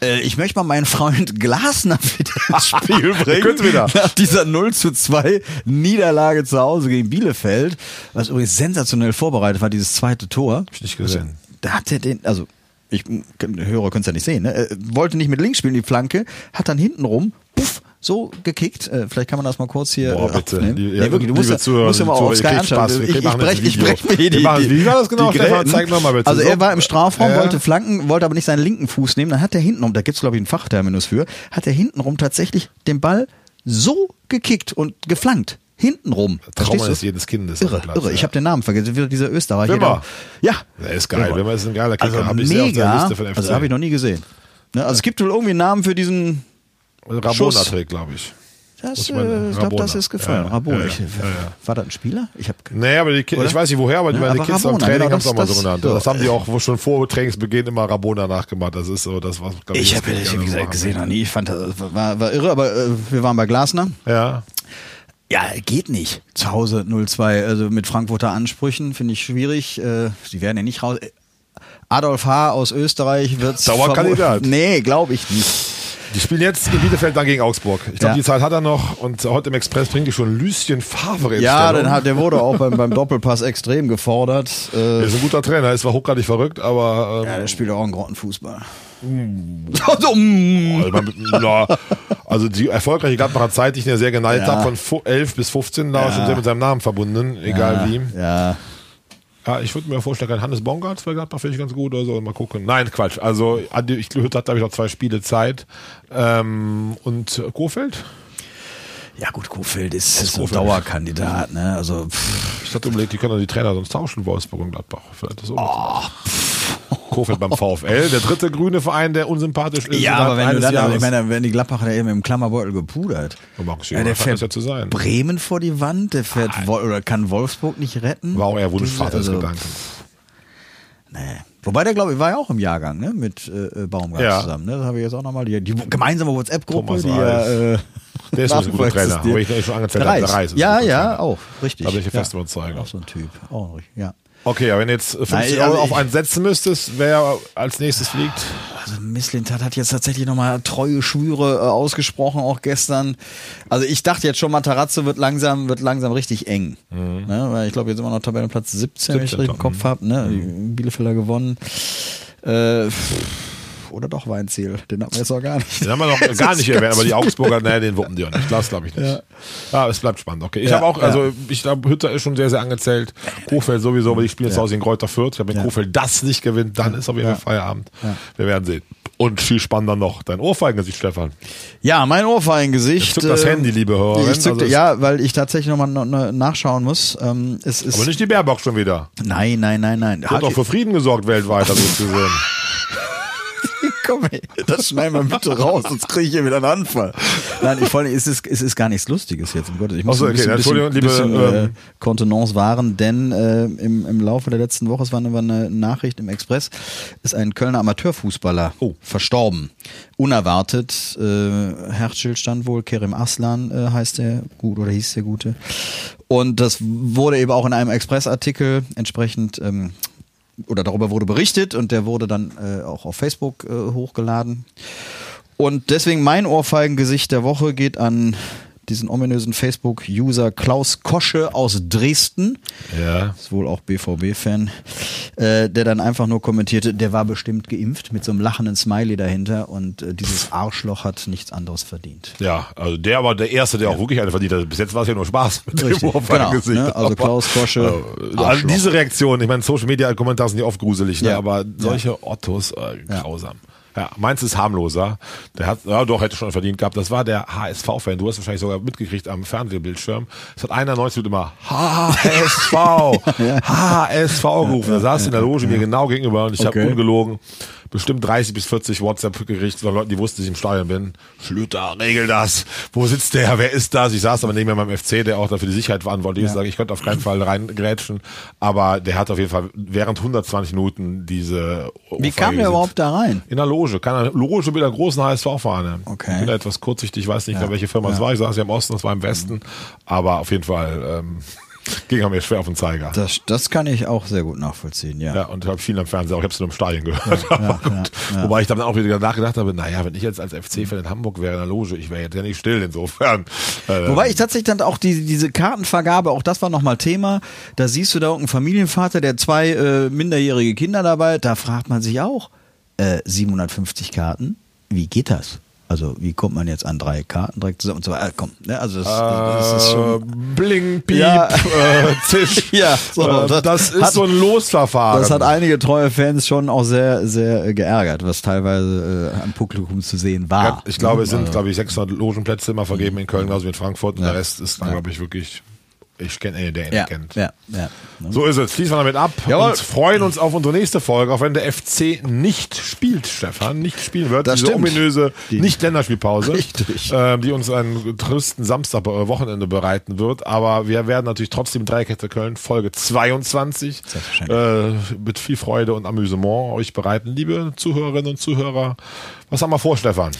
S3: Äh, ich möchte mal meinen Freund Glasner wieder ins Spiel bringen.
S2: wieder.
S3: Nach dieser 0 zu 2 Niederlage zu Hause gegen Bielefeld, was übrigens sensationell vorbereitet war, dieses zweite Tor.
S2: Hab ich nicht gesehen.
S3: Da hat er den, also ich Hörer können es ja nicht sehen, ne? Er wollte nicht mit links spielen, die Flanke, hat dann hinten rum, puff, so gekickt. Äh, vielleicht kann man das mal kurz hier
S2: Boah,
S3: äh,
S2: bitte. Die-
S3: Nee,
S2: ja,
S3: wirklich, du musst,
S2: Zuhörer,
S3: musst ja mal auf Sky anschauen. Ich, ich,
S2: machen
S3: brech,
S2: das
S3: ich brech mir die,
S2: wie war das genau, Stefan? Zeig noch mal bitte.
S3: Also
S2: So.
S3: er war im Strafraum,
S2: Ja.
S3: wollte flanken, wollte aber nicht seinen linken Fuß nehmen. Dann hat er hintenrum, da gibt's glaube ich einen Fachterminus für, hat er hintenrum tatsächlich den Ball so gekickt und geflankt. Hintenrum.
S2: Trauma ist jedes Kindes.
S3: Irre,
S2: Platz,
S3: irre.
S2: ja.
S3: Ich habe den Namen vergessen. Wieder dieser Österreicher.
S2: Wimmer.
S3: der- Ja.
S2: Der ist geil. Wimmer ist ein geiler Kicker.
S3: Also
S2: Hab ich
S3: mega.
S2: Liste von FC.
S3: Also habe ich noch nie gesehen. Ne, also es gibt wohl irgendwie einen Namen für diesen.
S2: Rabona
S3: Schuss.
S2: trägt, glaube ich.
S3: Das,
S2: Muss
S3: äh, ich glaube, das ist gefallen.
S2: Ja.
S3: Rabona.
S2: Ja, ja.
S3: War das ein Spieler? Ich habe.
S2: Nee, aber die Ki
S3: Oder?
S2: ich weiß nicht woher, aber
S3: Ja,
S2: meine
S3: aber
S2: Kids am Training
S3: genau,
S2: haben es auch mal so genannt.
S3: das-
S2: Das haben die auch schon vor Trainingsbeginn immer Rabona nachgemacht. Das ist so, das was
S3: Ich habe
S2: die
S3: ich
S2: gerne
S3: wie gesagt gesehen noch nie. Ich fand das war, war irre, aber äh, wir waren bei Glasner.
S2: Ja.
S3: Ja, geht nicht. Zu Hause 0-2, also mit Frankfurter Ansprüchen finde ich schwierig. Äh, die werden ja nicht raus. Adolf H. aus Österreich wird
S2: Dauerkandidat.
S3: Nee, glaube ich nicht.
S2: Die spielen jetzt in Bielefeld dann gegen Augsburg. Ich glaube,
S3: Ja.
S2: die Zeit hat er noch und heute im Express bringt die schon Lucien Favre in
S3: Ja,
S2: Stellung.
S3: den hat, der wurde auch beim, beim Doppelpass extrem gefordert. Äh,
S2: Er ist ein guter Trainer, ist zwar hochgradig verrückt, aber ähm,
S3: ja, der spielt auch einen Grottenfußball. Also, mm.
S2: Also, na, also die erfolgreiche Gladbacher Zeit, die ich ja sehr geneigt
S3: Ja.
S2: habe, von fu- 11 bis 15, da war schon sehr mit seinem Namen verbunden, egal wie.
S3: Ja,
S2: Ja, ich würde mir vorstellen, kein Hannes Baumgart bei Gladbach finde ich ganz gut oder so. Mal gucken. Nein, Quatsch. Also Adi, ich Hütte hat, glaube ich, noch zwei Spiele Zeit. Ähm, und Kofeld?
S3: ja gut, Kofeld ist, ist ein
S2: Kofeld.
S3: Dauerkandidat, ne? Also pff,
S2: Ich hatte überlegt, die können doch die Trainer sonst tauschen, Wolfsburg und Gladbach. Vielleicht ist so. Kofeld beim VfL, der dritte grüne Verein, der unsympathisch ist.
S3: ja, aber wenn du dann,
S2: Jahres.
S3: ich meine, wenn die Gladbacher da eben im Klammerbeutel gepudert.
S2: Markus
S3: Ja, der fährt
S2: ja zu sein.
S3: Bremen vor die Wand, der fährt Wol oder kann Wolfsburg nicht retten.
S2: War auch eher Wunschvater des
S3: Also. Nee. Wobei der, glaube ich, war ja auch im Jahrgang, ne? Mit äh, Baumgart
S2: Ja.
S3: zusammen. Ne? Das habe ich jetzt auch nochmal. Die, die gemeinsame WhatsApp-Gruppe, die ja. Äh,
S2: Der ist ein guter Trainer. Aber ich schon angezählt habe,
S3: Ja, ja, auch. Richtig.
S2: Da bin ich ein
S3: ja.
S2: fester Überzeuger.
S3: Auch so ein Typ. Auch richtig, ja.
S2: Okay, aber wenn du jetzt 50
S3: Nein,
S2: Euro
S3: also
S2: auf
S3: ich-
S2: einen setzen müsstest, wer als nächstes fliegt?
S3: Also Misslintat hat jetzt tatsächlich nochmal treue Schwüre äh, ausgesprochen, auch gestern. Also ich dachte jetzt schon, Matarazzo wird langsam, wird langsam richtig eng. Ne? Weil ich glaube, jetzt immer noch Tabellenplatz 17, wenn ich
S2: 17.
S3: richtig im Kopf habe. Ne? Die Bielefelder gewonnen. Äh, oder doch Weinziel, den hatten wir jetzt auch gar nicht.
S2: Den haben wir noch gar nicht erwähnt, aber die Augsburger, nee, den wuppen die auch nicht. Das glaube ich nicht. Ja. es bleibt spannend. Okay. Ich
S3: Ja,
S2: habe auch,
S3: ja.
S2: also ich glaube, Hütter ist schon sehr, sehr angezählt. Kofeld sowieso, weil die spielen jetzt
S3: Ja.
S2: aus in Kräuter Fürth. Ich wenn
S3: Ja.
S2: Kofeld das nicht gewinnt, dann ist auf jeden Fall Feierabend. Wir werden sehen. Und viel spannender noch, dein Ohrfeigengesicht, Stefan.
S3: Ja, mein Ohrfeigengesicht.
S2: Zück das
S3: äh,
S2: Handy, liebe.
S3: Ich zückte,
S2: Also
S3: ja, weil ich tatsächlich nochmal nachschauen muss. Ähm, es ist,
S2: Aber nicht die Baerbock schon wieder.
S3: nein, nein, nein, nein.
S2: Hat doch für Frieden gesorgt weltweit, habe ich gesehen.
S3: Komm, ey, das schneiden wir bitte raus, sonst kriege ich hier wieder einen Anfall. Nein, ich, vor allem, es, ist, es ist gar nichts Lustiges jetzt, um Gottes Ich muss
S2: so,
S3: ein bisschen,
S2: okay, Entschuldigung,
S3: bisschen,
S2: liebe,
S3: bisschen, äh,
S2: ähm,
S3: Kontenance wahren, denn äh, im, im Laufe der letzten Woche, es war eine, war eine Nachricht im Express, ist ein Kölner Amateurfußballer
S2: Oh.
S3: verstorben. Unerwartet, äh, Herzstillstand wohl, Kerem Aslan äh, heißt der gut oder hieß der Gute. Und das wurde eben auch in einem Expressartikel entsprechend ähm, oder darüber wurde berichtet und der wurde dann äh, auch auf Facebook äh, hochgeladen. Und deswegen mein Ohrfeigengesicht der Woche geht an diesen ominösen Facebook-User Klaus Kosche aus Dresden.
S2: ja.
S3: Ist wohl auch BVB-Fan, äh, der dann einfach nur kommentierte, der war bestimmt geimpft mit so einem lachenden Smiley dahinter und äh, dieses Arschloch hat nichts anderes verdient.
S2: Ja, also der war der Erste, der auch wirklich eine verdient hat. Bis jetzt war es ja nur Spaß mit
S3: Richtig,
S2: dem
S3: genau, ne? Also
S2: Aber,
S3: Klaus Kosche,
S2: äh, also diese Reaktion, ich meine, Social Media Kommentare sind ja oft gruselig, ne?
S3: Ja.
S2: aber solche Ottos, äh, grausam. Ja, meins ist harmloser. Der hat, ja doch, hätte schon verdient gehabt. Das war der HSV-Fan. Du hast wahrscheinlich sogar mitgekriegt am Fernsehbildschirm. Es hat einer 90 immer HSV, HSV gerufen. Da saß in der Loge mir genau gegenüber und ich habe
S3: Okay.
S2: ungelogen bestimmt 30 bis 40 WhatsApp gekriegt von Leuten, die wussten, dass ich im Stadion bin. Schlüter, regel das. Wo sitzt der? Wer ist das? Ich saß aber neben mir beim FC, der auch dafür die Sicherheit verantwortlich ist. Ich sage, ich konnte auf keinen Fall reingrätschen. Aber der hat auf jeden Fall während 120 Minuten diese
S3: Wie kam der überhaupt da rein?
S2: in der Loge, keine Loge mit einer großen HSV-Fahne.
S3: Okay.
S2: Ich bin da etwas kurzsichtig, ich weiß nicht, welche Firma es war. Ich saß ja im Osten, das war im Westen. Aber auf jeden Fall ähm, ging mir schwer auf den Zeiger.
S3: Das, das kann ich auch sehr gut nachvollziehen, ja.
S2: Ja, und ich habe viel am Fernseher, auch ich habe es nur im Stadion gehört. Aber gut. Wobei ich dann auch wieder nachgedacht habe, naja, wenn ich jetzt als FC-Fan in Hamburg wäre in der Loge, ich wäre jetzt ja nicht still insofern. Äh,
S3: Wobei ich tatsächlich dann auch die, diese Kartenvergabe, auch das war nochmal Thema. Da siehst du da irgendeinen Familienvater, der zwei äh, minderjährige Kinder dabei, hat. da fragt man sich auch, äh, 750 Karten, wie geht das? Also wie kommt man jetzt an drei Karten direkt zusammen und so weiter? Äh, komm, ne? Also das, das ist schon...
S2: Bling, Piep,
S3: Ja.
S2: äh, Zisch.
S3: Ja, so,
S2: äh,
S3: das
S2: das, ist
S3: hat-
S2: so ein Losverfahren.
S3: Das hat einige treue Fans schon auch sehr, sehr geärgert, was teilweise äh, am Publikum zu sehen war.
S2: Ja, ich glaube, es sind,
S3: Also,
S2: glaube ich, 600 Logenplätze immer vergeben in Köln, also in Frankfurt. Und
S3: Ja.
S2: der Rest ist dann, glaube ich, wirklich, ich kenne einen, der ihn
S3: ja,
S2: kennt.
S3: ja, ja.
S2: So ist es. Schließen wir damit ab
S3: Jawohl.
S2: und freuen uns auf unsere nächste Folge, auch wenn der FC nicht spielt, Stefan, nicht spielen wird.
S3: Das
S2: Diese
S3: stimmt.
S2: ominöse
S3: Die-
S2: Nicht-Länderspielpause, ähm, die uns einen tristen Samstag äh, Wochenende bereiten wird. Aber wir werden natürlich trotzdem Dreikette Köln Folge 22 äh, mit viel Freude und Amüsement euch bereiten. Liebe Zuhörerinnen und Zuhörer, was haben wir vor, Stefan?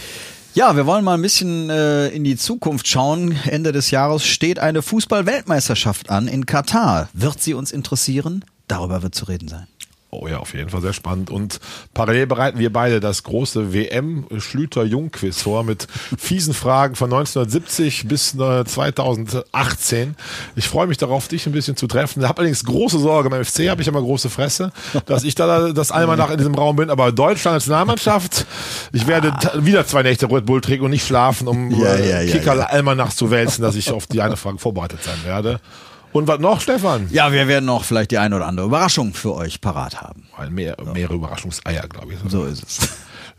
S3: Ja, wir wollen mal ein bisschen äh, in die Zukunft schauen. Ende des Jahres steht eine Fußball-Weltmeisterschaft an in Katar. Wird sie uns interessieren? Darüber wird zu reden sein.
S2: Oh ja, auf jeden Fall sehr spannend. Und parallel bereiten wir beide das große WM Schlüter Jung Quiz vor mit fiesen Fragen von 1970 bis 2018. Ich freue mich darauf, dich ein bisschen zu treffen. Ich habe allerdings große Sorge. Beim FC habe ich immer große Fresse, dass ich da das einmal nach in diesem Raum bin. Aber Deutschland Nationalmannschaft, ich werde wieder zwei Nächte Red Bull trinken und nicht schlafen, um
S3: Ja, ja, ja,
S2: Kicker
S3: ja.
S2: Almanach zu wälzen, dass ich auf die eine Frage vorbereitet sein werde. Und was noch, Stefan?
S3: Ja, wir werden noch vielleicht die eine oder andere Überraschung für euch parat haben.
S2: Mehr, mehrere Überraschungseier, glaube ich.
S3: So ist es.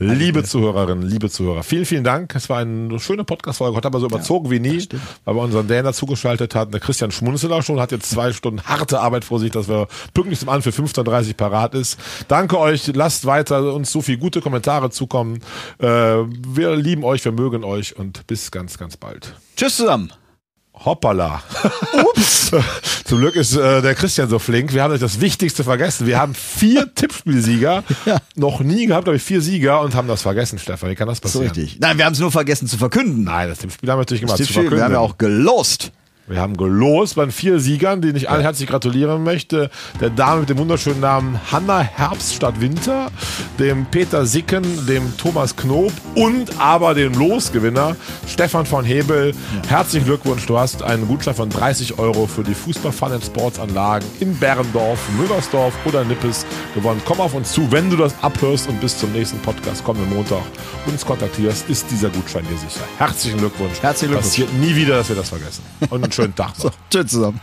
S2: Liebe Zuhörerinnen, liebe Zuhörer, vielen, vielen Dank. Es war eine schöne Podcast-Folge. Heute aber so überzogen wie nie, weil wir unseren Dan dazugeschaltet hatten. Der Christian Schmunzeler schon hat jetzt zwei Stunden harte Arbeit vor sich, dass wir pünktlich zum An für 15.30 Uhr parat ist. Danke euch. Lasst weiter uns so viel gute Kommentare zukommen. Äh, wir lieben euch, wir mögen euch und bis ganz, ganz bald.
S3: Tschüss zusammen.
S2: Hoppala. Ups. Zum Glück ist äh, der Christian so flink. Wir haben euch das Wichtigste vergessen. Wir haben vier Tippspielsieger. Noch nie gehabt, habe ich vier Sieger und haben das vergessen, Stefan. Wie kann das
S3: So
S2: passieren?
S3: richtig. Nein, wir haben es nur vergessen zu verkünden.
S2: Nein, das Tippspiel haben wir natürlich gemacht.
S3: Das
S2: zu
S3: Tippspiel, wir haben ja
S2: verkünden.
S3: auch gelost.
S2: Wir haben gelost bei vier Siegern, denen ich allen herzlich gratulieren möchte. Der Dame mit dem wunderschönen Namen Hanna Herbst statt Winter, dem Peter Sicken, dem Thomas Knob und aber dem Losgewinner Stefan von Hebel. Herzlichen Glückwunsch, du hast einen Gutschein von 30 Euro für die Fußball Fun and Sports Anlagen in Berendorf, Müllersdorf oder Nippes gewonnen. Komm auf uns zu, wenn du das abhörst und bis zum nächsten Podcast kommenden Montag uns kontaktierst, ist dieser Gutschein dir sicher. Herzlichen Glückwunsch.
S3: Herzlichen Glückwunsch.
S2: Passiert nie wieder, dass wir das vergessen. Und einen schönen Tag. So,
S3: tschüss zusammen.